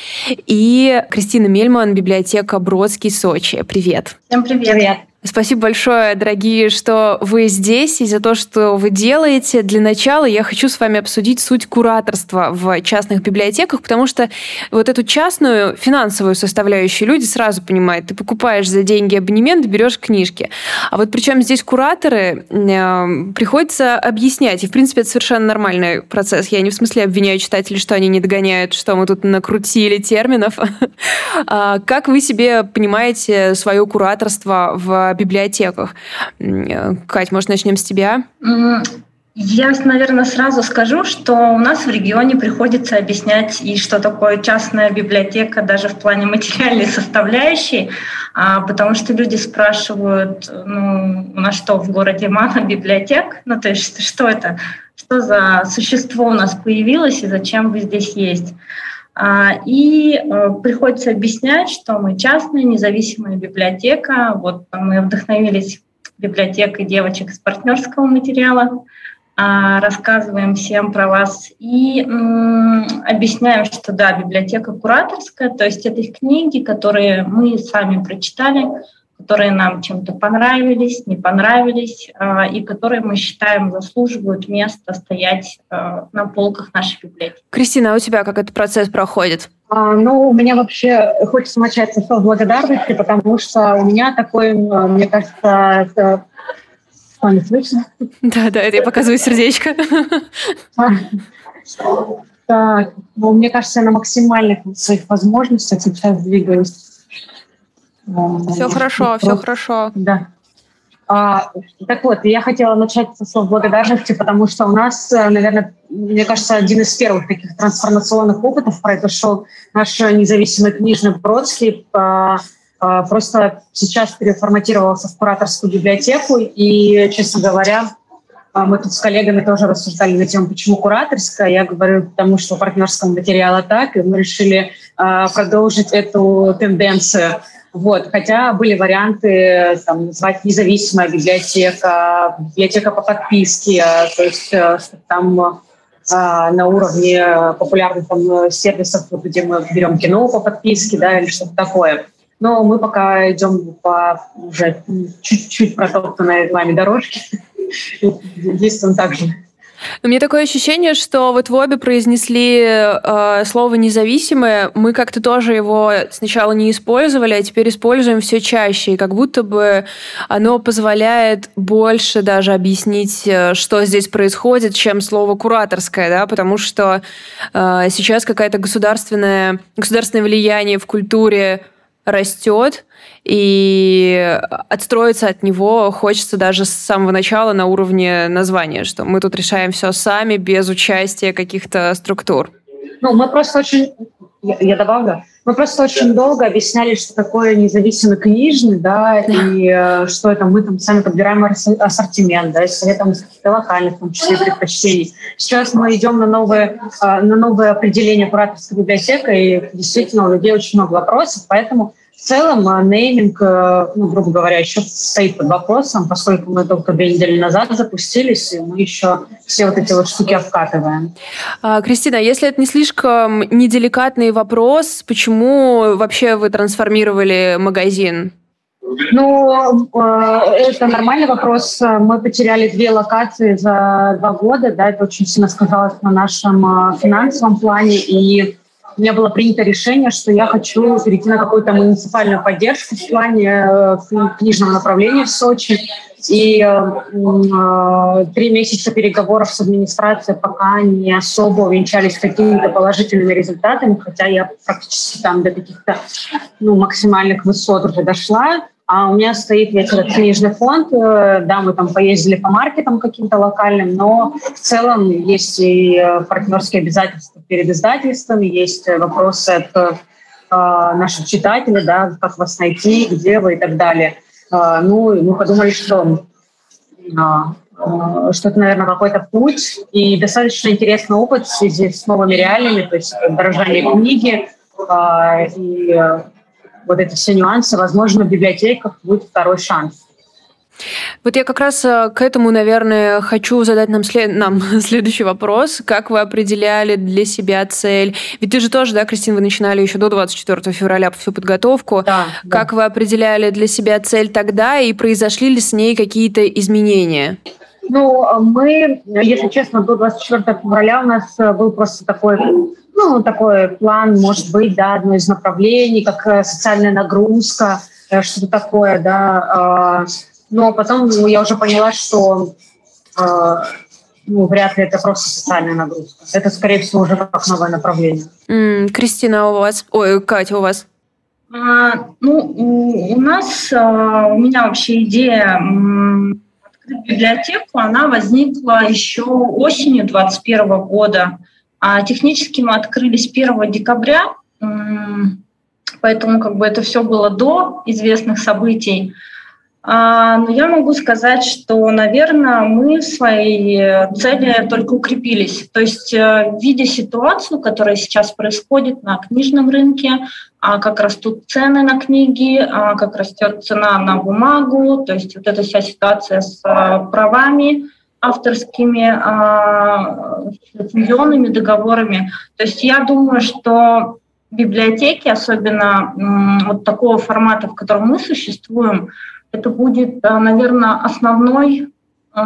и Кристина Мельман, библиотека Бродский, Сочи. Привет. Всем привет. Привет. Спасибо большое, дорогие, что вы здесь и за то, что вы делаете. Для начала я хочу с вами обсудить суть кураторства в частных библиотеках, потому что вот эту частную финансовую составляющую люди сразу понимают. Ты покупаешь за деньги абонемент, берешь книжки. А вот причем здесь кураторы э, приходится объяснять. И, в принципе, это совершенно нормальный процесс. Я не в смысле обвиняю читателей, что они не догоняют, что мы тут накрутили терминов. А как вы себе понимаете свое кураторство в библиотеках. Кать, может, начнем с тебя? Я, наверное, сразу скажу, что у нас в регионе приходится объяснять, и что такое частная библиотека даже в плане материальной составляющей, а, потому что люди спрашивают, ну, у нас что, в городе мало библиотек? Ну, то есть что это? Что за существо у нас появилось и зачем вы здесь есть? А, и э, приходится объяснять, что мы частная независимая библиотека. Вот мы вдохновились библиотекой девочек из партнерского материала, а, рассказываем всем про вас. И объясняем, что да, библиотека кураторская, то есть это книги, которые мы сами прочитали, которые нам чем-то понравились, не понравились, а, и которые мы считаем заслуживают места стоять а, на полках нашей библиотеки. Кристина, а у тебя как этот процесс проходит? А, ну, у меня вообще хочется начать со слов благодарности, потому что у меня такой, мне кажется, это... А, не слышно? Да, да, это я показываю сердечко. Так, ну, мне кажется, я на максимальных своих возможностях сейчас двигаюсь все хорошо, все хорошо. Да. А, так вот, я хотела начать со слов благодарности, потому что у нас, э, наверное, мне кажется, один из первых таких трансформационных опытов произошел наш независимый книжный Бродский. А, а, просто сейчас переформатировался в кураторскую библиотеку, и, честно говоря, а, мы тут с коллегами тоже рассуждали на тему, почему кураторская. Я говорю, потому что партнерского материала так, и мы решили продолжить эту тенденцию. Вот, хотя были варианты там, назвать независимая библиотека, библиотека по подписке, то есть э, там на уровне популярных там, сервисов, где мы берем кино по подписке, да, или что-то такое. Но мы пока идем по уже чуть-чуть протоптанной вами дорожке. Действуем так же. У меня такое ощущение, что вот в обе произнесли э, слово независимое. Мы как-то тоже его сначала не использовали, а теперь используем все чаще. И как будто бы оно позволяет больше даже объяснить, э, что здесь происходит, чем слово кураторское, да, потому что э, сейчас какая-то государственное, государственное влияние в культуре растет, и отстроиться от него хочется даже с самого начала на уровне названия, что мы тут решаем все сами, без участия каких-то структур. Ну, мы просто очень, я, я добавлю, Мы просто очень долго объясняли, что такое независимый книжный, да, и э, что это мы там сами подбираем ассортимент, да, и советуем каких-то локальных, в том числе, предпочтений. Сейчас мы идем на новое, э, на новое определение кураторской библиотеки, и действительно у людей очень много вопросов, поэтому в целом э, нейминг, э, ну, грубо говоря, еще стоит под вопросом, поскольку мы только две недели назад запустились, и мы еще все вот эти вот штуки обкатываем. А, Кристина, если это не слишком неделикатный вопрос, почему вообще вы трансформировали магазин? Ну, э, это нормальный вопрос. Мы потеряли две локации за два года, да, это очень сильно сказалось на нашем финансовом плане, и у меня было принято решение, что я хочу перейти на какую-то муниципальную поддержку в плане э, книжного направления в Сочи. И э, э, три месяца переговоров с администрацией пока не особо увенчались какими-то положительными результатами, хотя я практически там до каких-то ну, максимальных высот уже дошла. А у меня стоит весь этот книжный фонд. Э, да, мы там поездили по маркетам каким-то локальным, но в целом есть и партнерские обязательства перед издательством, есть вопросы от э, наших читателей, да, как вас найти, где вы и так далее. Э, ну, мы подумали, что э, что это, наверное, какой-то путь и достаточно интересный опыт в связи с новыми реалиями, то есть дорожание книги э, и вот эти все нюансы, возможно, в библиотеках будет второй шанс. Вот я как раз э, к этому, наверное, хочу задать нам, след... нам следующий вопрос. Как вы определяли для себя цель? Ведь ты же тоже, да, Кристина, вы начинали еще до 24 февраля всю подготовку. Да, как да. вы определяли для себя цель тогда и произошли ли с ней какие-то изменения? Ну, мы, если честно, до 24 февраля у нас э, был просто такой ну, такой план, может быть, да, одно из направлений, как э, социальная нагрузка, что-то такое, да. Но потом я уже поняла, что ну, вряд ли это просто социальная нагрузка. Это, скорее всего, уже как новое направление. Mm, Кристина, у вас? Ой, Катя, у вас? А, ну, у нас, а, у меня вообще идея открыть библиотеку, она возникла еще осенью 2021 года. А технически мы открылись 1 декабря, поэтому как бы это все было до известных событий. А, но я могу сказать, что, наверное, мы в своей цели только укрепились. То есть, э, видя ситуацию, которая сейчас происходит на книжном рынке, а как растут цены на книги, а как растет цена на бумагу, то есть вот эта вся ситуация с э, правами, авторскими э, лицензионными договорами. То есть я думаю, что библиотеки, особенно э, вот такого формата, в котором мы существуем, это будет, э, наверное, основной. Э,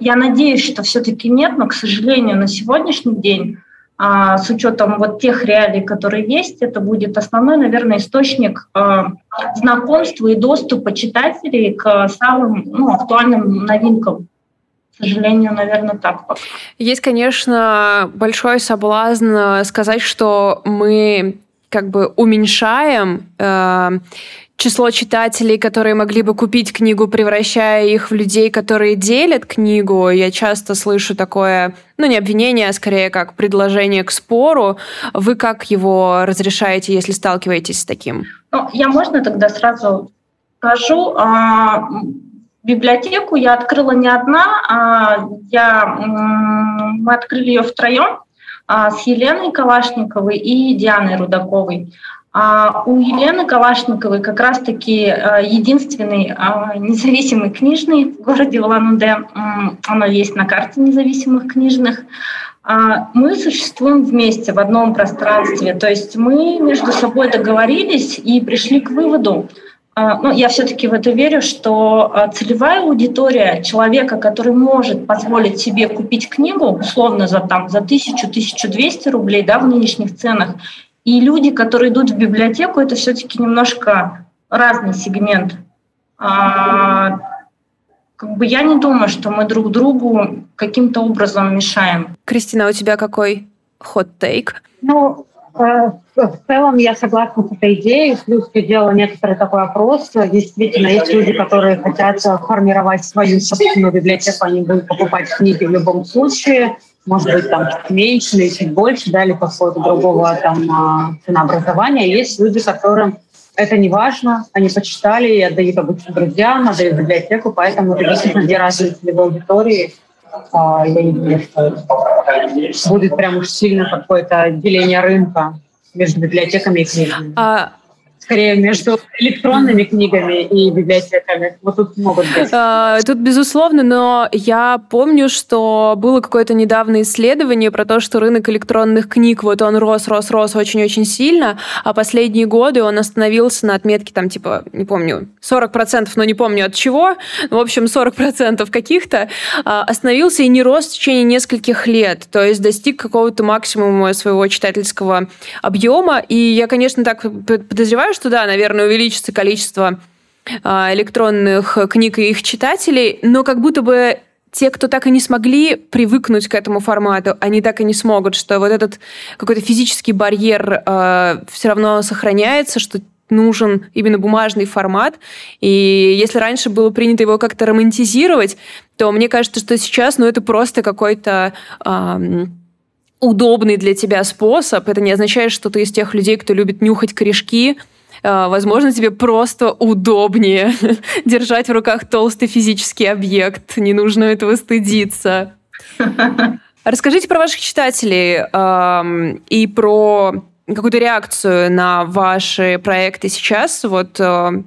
я надеюсь, что все-таки нет, но, к сожалению, на сегодняшний день э, с учетом вот тех реалий, которые есть, это будет основной, наверное, источник э, знакомства и доступа читателей к самым ну, актуальным новинкам к сожалению, наверное, так пока. Есть, конечно, большой соблазн сказать, что мы как бы уменьшаем э, число читателей, которые могли бы купить книгу, превращая их в людей, которые делят книгу. Я часто слышу такое, ну не обвинение, а скорее как предложение к спору. Вы как его разрешаете, если сталкиваетесь с таким? Ну, я можно тогда сразу скажу. А, библиотеку я открыла не одна, а я, мы открыли ее втроем а, с Еленой Калашниковой и Дианой Рудаковой. А у Елены Калашниковой как раз-таки э, единственный а, независимый книжный в городе Улан-Удэ. Оно есть на карте независимых книжных. А, мы существуем вместе в одном пространстве. То есть мы между собой договорились и пришли к выводу, ну, я все-таки в это верю, что целевая аудитория человека, который может позволить себе купить книгу, условно за, там, за 1000-1200 рублей да, в нынешних ценах, и люди, которые идут в библиотеку, это все-таки немножко разный сегмент. А, как бы я не думаю, что мы друг другу каким-то образом мешаем. Кристина, у тебя какой хот-тейк? Ну, э, в целом я согласна с этой идеей. Плюс я делала некоторый такой опрос. Действительно, есть люди, которые хотят формировать свою собственную библиотеку, они будут покупать книги в любом случае может быть, там меньше или чуть больше, да, или какого-то другого там а, ценообразования. Есть люди, которым это не важно, они почитали и отдают обычно друзьям, отдают в библиотеку, поэтому это действительно две разные целевые аудитории. А, я не думаю, что будет прям уж сильно какое-то деление рынка между библиотеками и книгами. А, скорее между электронными книгами и библиотеками. Вот тут могут быть. А, тут, безусловно, но я помню, что было какое-то недавнее исследование про то, что рынок электронных книг, вот он рос, рос, рос очень-очень сильно, а последние годы он остановился на отметке там типа, не помню, 40%, но не помню от чего, в общем, 40% каких-то, а, остановился и не рос в течение нескольких лет, то есть достиг какого-то максимума своего читательского объема, и я, конечно, так подозреваю, что да, наверное, увеличится количество а, электронных книг и их читателей, но как будто бы те, кто так и не смогли привыкнуть к этому формату, они так и не смогут, что вот этот какой-то физический барьер э, а, все равно сохраняется, что нужен именно бумажный формат. И если раньше было принято его как-то романтизировать, то мне кажется, что сейчас, ну, это просто какой-то... Э, удобный для тебя способ. Это не означает, что ты из тех людей, кто любит нюхать корешки, возможно, тебе просто удобнее держать в руках толстый физический объект. Не нужно этого стыдиться. Расскажите про ваших читателей э, и про какую-то реакцию на ваши проекты сейчас. Вот э,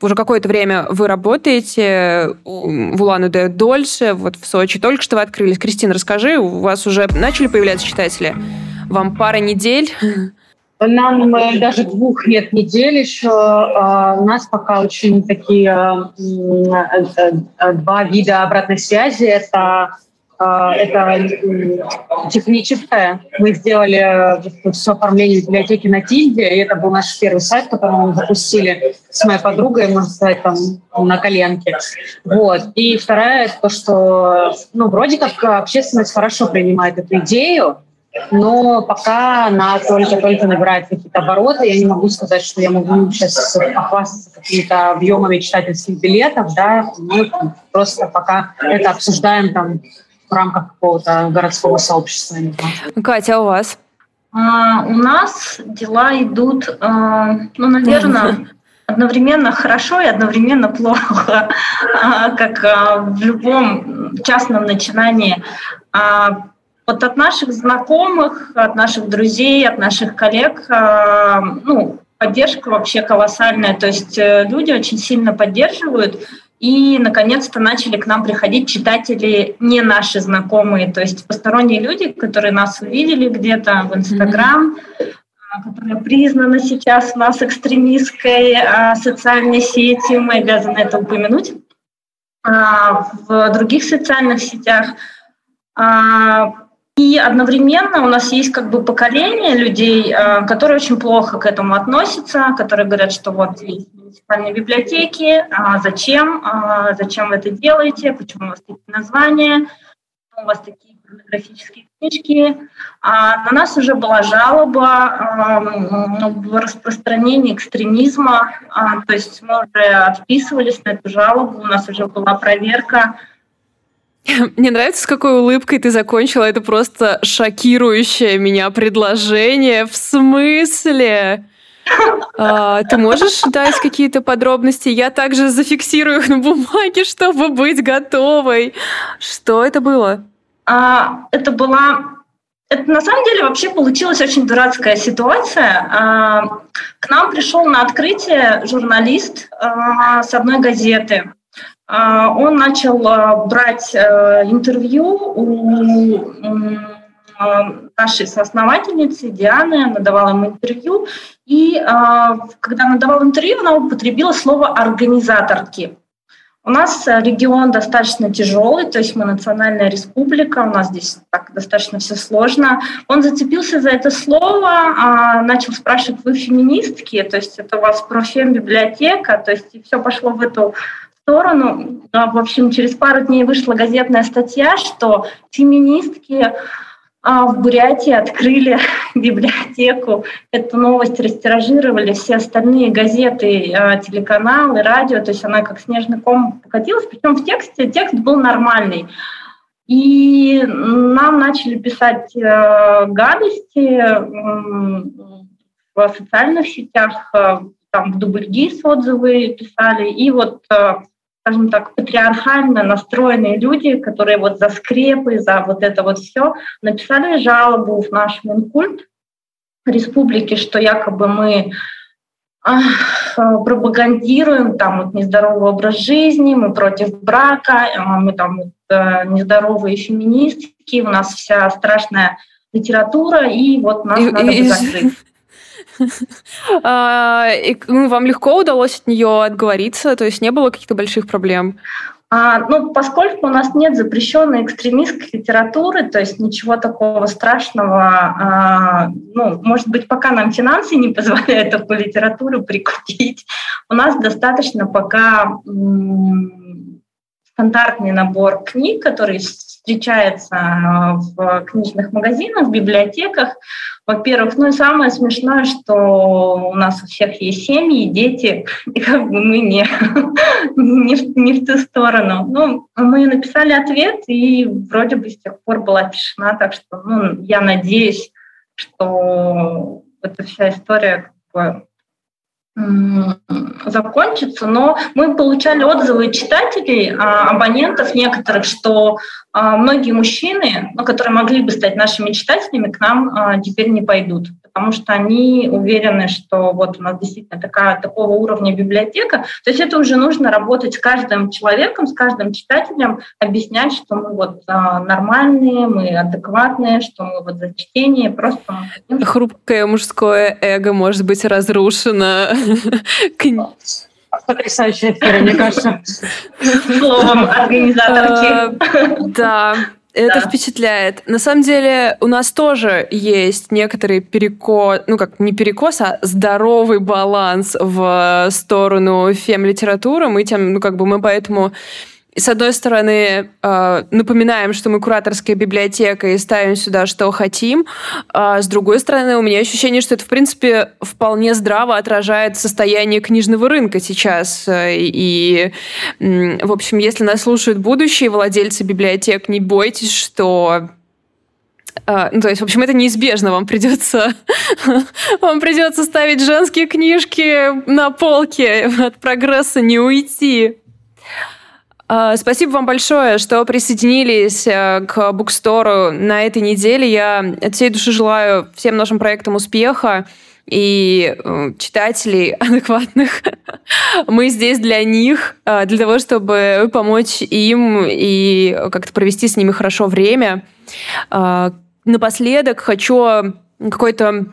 уже какое-то время вы работаете в Улан-Удэ дольше, вот в Сочи только что вы открылись. Кристина, расскажи, у вас уже начали появляться читатели? Вам пара недель? Нам даже двух лет недель еще. А, у нас пока очень такие э, э, два вида обратной связи. Это это техническое. Мы сделали э, все оформление библиотеки на Тильде, и это был наш первый сайт, который мы запустили с моей подругой, можно сказать, там на коленке. Вот. И вторая, то, что ну, вроде как общественность хорошо принимает эту идею, но пока она только-только набирает какие-то обороты. Я не могу сказать, что я могу сейчас похвастаться какими-то объемами читательских билетов. Да? Мы просто пока это обсуждаем там в рамках какого-то городского сообщества. Катя, а у вас? А, у нас дела идут, а, ну, наверное, одновременно хорошо и одновременно плохо, а, как а, в любом частном начинании. А, вот от наших знакомых, от наших друзей, от наших коллег, а, ну, поддержка вообще колоссальная. То есть э, люди очень сильно поддерживают. И, наконец-то, начали к нам приходить читатели не наши знакомые, то есть посторонние люди, которые нас увидели где-то в Инстаграм, mm-hmm. которая признана сейчас у нас экстремистской а, социальной сети, мы обязаны это упомянуть, в других социальных сетях. И одновременно у нас есть как бы поколение людей, э, которые очень плохо к этому относятся, которые говорят, что вот есть муниципальные библиотеки, а зачем, а зачем вы это делаете, почему у вас такие названия, у вас такие порнографические книжки. А на нас уже была жалоба в распространении экстремизма, а, то есть мы уже отписывались на эту жалобу, у нас уже была проверка мне нравится, с какой улыбкой ты закончила. Это просто шокирующее меня предложение. В смысле? А, ты можешь дать какие-то подробности? Я также зафиксирую их на бумаге, чтобы быть готовой. Что это было? А, это была... Это на самом деле вообще получилась очень дурацкая ситуация. А, к нам пришел на открытие журналист а, с одной газеты. А, он начал а, брать э, интервью у а, нашей соосновательницы Дианы, она давала ему интервью, и когда она давала интервью, она употребила слово «организаторки». У нас регион достаточно тяжелый, то есть мы национальная республика, у нас здесь так достаточно все сложно. Он зацепился за это слово, начал спрашивать, вы феминистки, то есть это у вас профем библиотека, то есть и все пошло в эту сторону. В общем, через пару дней вышла газетная статья, что феминистки а, в Бурятии открыли библиотеку. Эту новость растиражировали все остальные газеты, а, телеканалы, радио. То есть она как снежный ком покатилась. Причем в тексте текст был нормальный. И нам начали писать э, гадости в социальных сетях, э, там в Дубльгиз отзывы писали, и вот, э, скажем так, патриархально настроенные люди, которые вот за скрепы, за вот это вот все, написали жалобу в наш Минкульт республики, что якобы мы пропагандируем там вот нездоровый образ жизни, мы против брака, мы там вот, э, нездоровые феминистки, у нас вся страшная литература, и вот нас и, надо и, закрыть. А, ну, вам легко удалось от нее отговориться, то есть не было каких-то больших проблем? А, ну, поскольку у нас нет запрещенной экстремистской литературы, то есть ничего такого страшного, а, ну, может быть, пока нам финансы не позволяют такую литературу прикупить, у нас достаточно пока м- стандартный набор книг, который встречается а, в книжных магазинах, в библиотеках. Во-первых, ну и самое смешное, что у нас у всех есть семьи, дети, и как бы мы не, не, в, не в ту сторону. Ну, мы написали ответ, и вроде бы с тех пор была тишина, так что ну, я надеюсь, что эта вся история как бы закончится, но мы получали отзывы читателей, а, абонентов некоторых, что а, многие мужчины, ну, которые могли бы стать нашими читателями, к нам а, теперь не пойдут потому что они уверены, что вот у нас действительно такая, такого уровня библиотека. То есть это уже нужно работать с каждым человеком, с каждым читателем, объяснять, что мы вот нормальные, мы адекватные, что мы вот за чтение просто... Хрупкое мужское эго может быть разрушено. Потрясающая эфира, мне кажется. Словом организаторки. А, да. Это да. впечатляет. На самом деле у нас тоже есть некоторый перекос, ну как не перекос, а здоровый баланс в сторону фем-литературы. Мы тем, ну как бы мы поэтому с одной стороны, э, напоминаем, что мы кураторская библиотека и ставим сюда, что хотим. А с другой стороны, у меня ощущение, что это, в принципе, вполне здраво отражает состояние книжного рынка сейчас. И, в общем, если нас слушают будущие владельцы библиотек, не бойтесь, что а, ну, то есть, в общем, это неизбежно. Вам придется, вам придется ставить женские книжки на полке. От прогресса не уйти. А, спасибо вам большое, что присоединились э, к Букстору на этой неделе. Я от всей души желаю всем нашим проектам успеха и э, читателей адекватных. Мы здесь для них, э, для того, чтобы помочь им и как-то провести с ними хорошо время. Напоследок хочу какой-то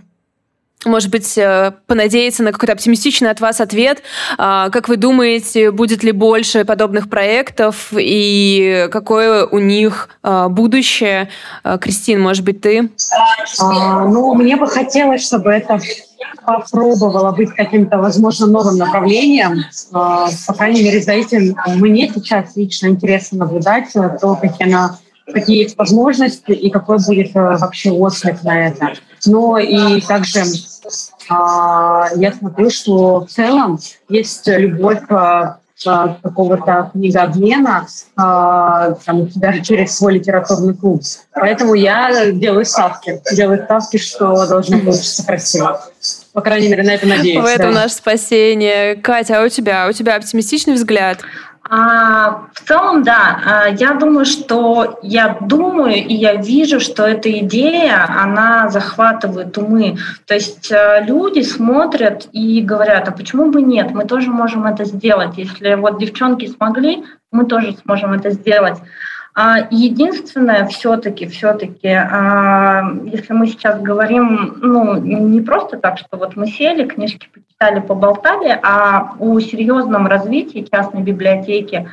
может быть, э, понадеяться на какой-то оптимистичный от вас ответ. А, как вы думаете, будет ли больше подобных проектов и какое у них а, будущее? А, Кристин, может быть, ты? ну, мне бы хотелось, чтобы это попробовало быть каким-то, возможно, новым направлением. По крайней мере, за этим мне сейчас лично интересно наблюдать то, как она какие есть возможности и какой будет э, вообще отклик на это. Но и также а, я смотрю, что в целом есть любовь а, какого-то книгообмена а, там, даже через свой литературный клуб. Поэтому я делаю ставки. Делаю ставки, что должно получиться красиво. По крайней мере, на это надеюсь. В этом да. наше спасение. Катя, а у тебя? У тебя оптимистичный взгляд? А, в целом, да. А, я думаю, что я думаю и я вижу, что эта идея, она захватывает умы. То есть а, люди смотрят и говорят, а почему бы нет? Мы тоже можем это сделать. Если вот девчонки смогли, мы тоже сможем это сделать. А, единственное, все-таки, все-таки, если мы сейчас говорим, ну, не просто так, что вот мы сели, книжки почитали, поболтали, а о серьезном развитии частной библиотеки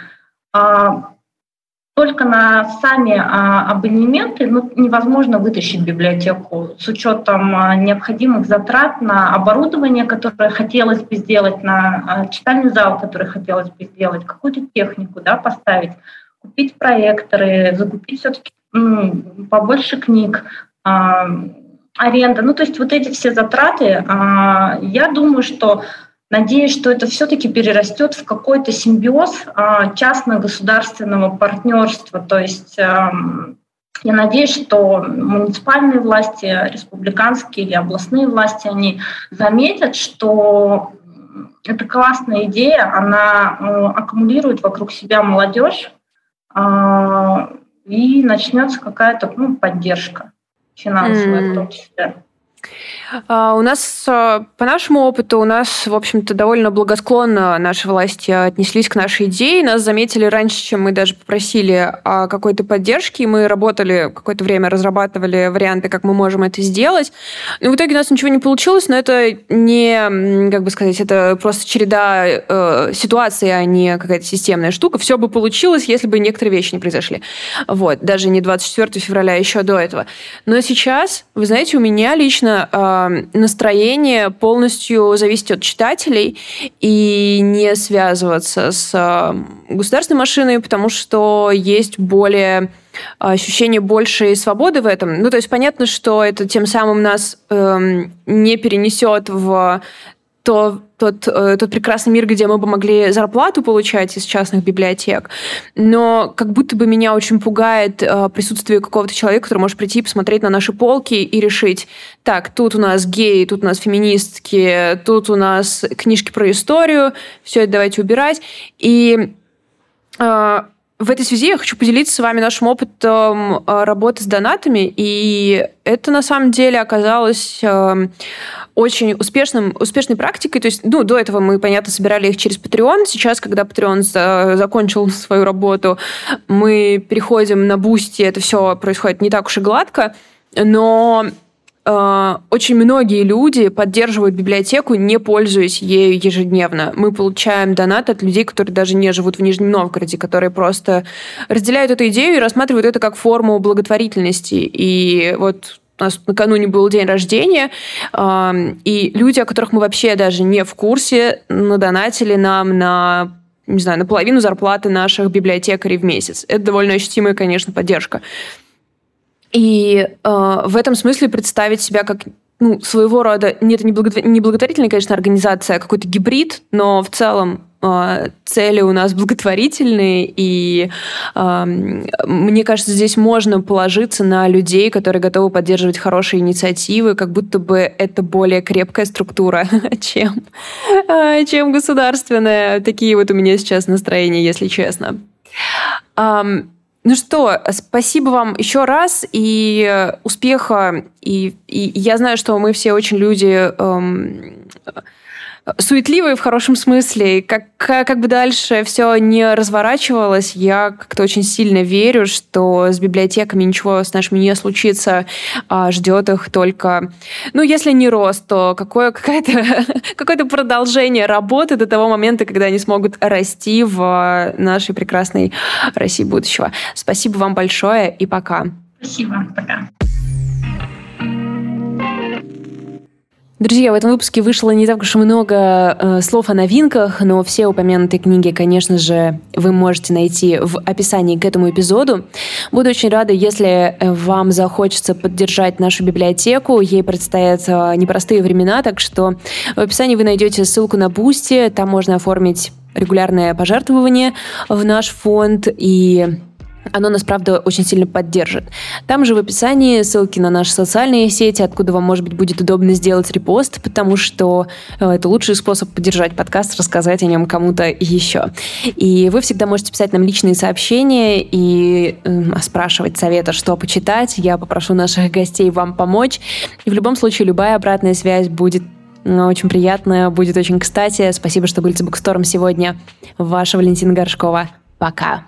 только на сами абонементы ну, невозможно вытащить библиотеку с учетом необходимых затрат на оборудование, которое хотелось бы сделать, на читальный зал, который хотелось бы сделать, какую-то технику да, поставить купить проекторы, закупить все-таки побольше книг, а, аренда. Ну, то есть вот эти все затраты, а, я думаю, что Надеюсь, что это все-таки перерастет в какой-то симбиоз а, частно-государственного партнерства. То есть я надеюсь, что муниципальные власти, республиканские или областные власти, они заметят, что это классная идея, она аккумулирует вокруг себя молодежь, и начнется какая-то ну, поддержка финансовая mm. в том числе. А, у нас, а, по нашему опыту, у нас, в общем-то, довольно благосклонно наши власти отнеслись к нашей идее. Нас заметили раньше, чем мы даже попросили о какой-то поддержке. Мы работали какое-то время, разрабатывали варианты, как мы можем это сделать. Но в итоге у нас ничего не получилось, но это не, как бы сказать, это просто череда э, ситуаций, а не какая-то системная штука. Все бы получилось, если бы некоторые вещи не произошли. Вот. Даже не 24 февраля, а еще до этого. Но сейчас, вы знаете, у меня лично э, настроение полностью зависит от читателей и не связываться с государственной машиной, потому что есть более ощущение большей свободы в этом. Ну, то есть понятно, что это тем самым нас эм, не перенесет в то, тот, э, тот прекрасный мир, где мы бы могли зарплату получать из частных библиотек. Но как будто бы меня очень пугает э, присутствие какого-то человека, который может прийти посмотреть на наши полки и решить, так, тут у нас геи, тут у нас феминистки, тут у нас книжки про историю, все это давайте убирать. И э, в этой связи я хочу поделиться с вами нашим опытом э, работы с донатами, и это на самом деле оказалось э, очень успешным, успешной практикой. То есть, ну, до этого мы, понятно, собирали их через Patreon. Сейчас, когда Patreon закончил свою работу, мы переходим на Boosty. Это все происходит не так уж и гладко. Но Э, очень многие люди поддерживают библиотеку, не пользуясь ею ежедневно. Мы получаем донат от людей, которые даже не живут в Нижнем Новгороде, которые просто разделяют эту идею и рассматривают это как форму благотворительности. И вот у нас накануне был день рождения, и люди, о которых мы вообще даже не в курсе, надонатили нам на не знаю, на половину зарплаты наших библиотекарей в месяц. Это довольно ощутимая, конечно, поддержка. И э, в этом смысле представить себя как ну, своего рода, нет, не, благотвор... не благотворительная, конечно, организация, а какой-то гибрид, но в целом цели у нас благотворительные, и э, мне кажется, здесь можно положиться на людей, которые готовы поддерживать хорошие инициативы, как будто бы это более крепкая структура, чем, э, чем государственная. Такие вот у меня сейчас настроения, если честно. Ну что, спасибо вам еще раз и успеха. И, и я знаю, что мы все очень люди эм, суетливые в хорошем смысле. Как, как бы дальше все не разворачивалось, я как-то очень сильно верю, что с библиотеками ничего с нашими не случится, а ждет их только, ну, если не рост, то какое, какое-то, какое-то продолжение работы до того момента, когда они смогут расти в нашей прекрасной России будущего. Спасибо вам большое и пока. Спасибо, пока. Друзья, в этом выпуске вышло не так уж много э, слов о новинках, но все упомянутые книги, конечно же, вы можете найти в описании к этому эпизоду. Буду очень рада, если э, вам захочется поддержать нашу библиотеку. Ей предстоят э, непростые времена, так что в описании вы найдете ссылку на Boosty, там можно оформить регулярное пожертвование в наш фонд и оно нас, правда, очень сильно поддержит. Там же в описании ссылки на наши социальные сети, откуда вам, может быть, будет удобно сделать репост, потому что э, это лучший способ поддержать подкаст, рассказать о нем кому-то еще. И вы всегда можете писать нам личные сообщения и э, спрашивать совета, что почитать. Я попрошу наших гостей вам помочь. И в любом случае любая обратная связь будет очень приятная, будет очень кстати. Спасибо, что были с Букстором сегодня. Ваша Валентина Горшкова. Пока.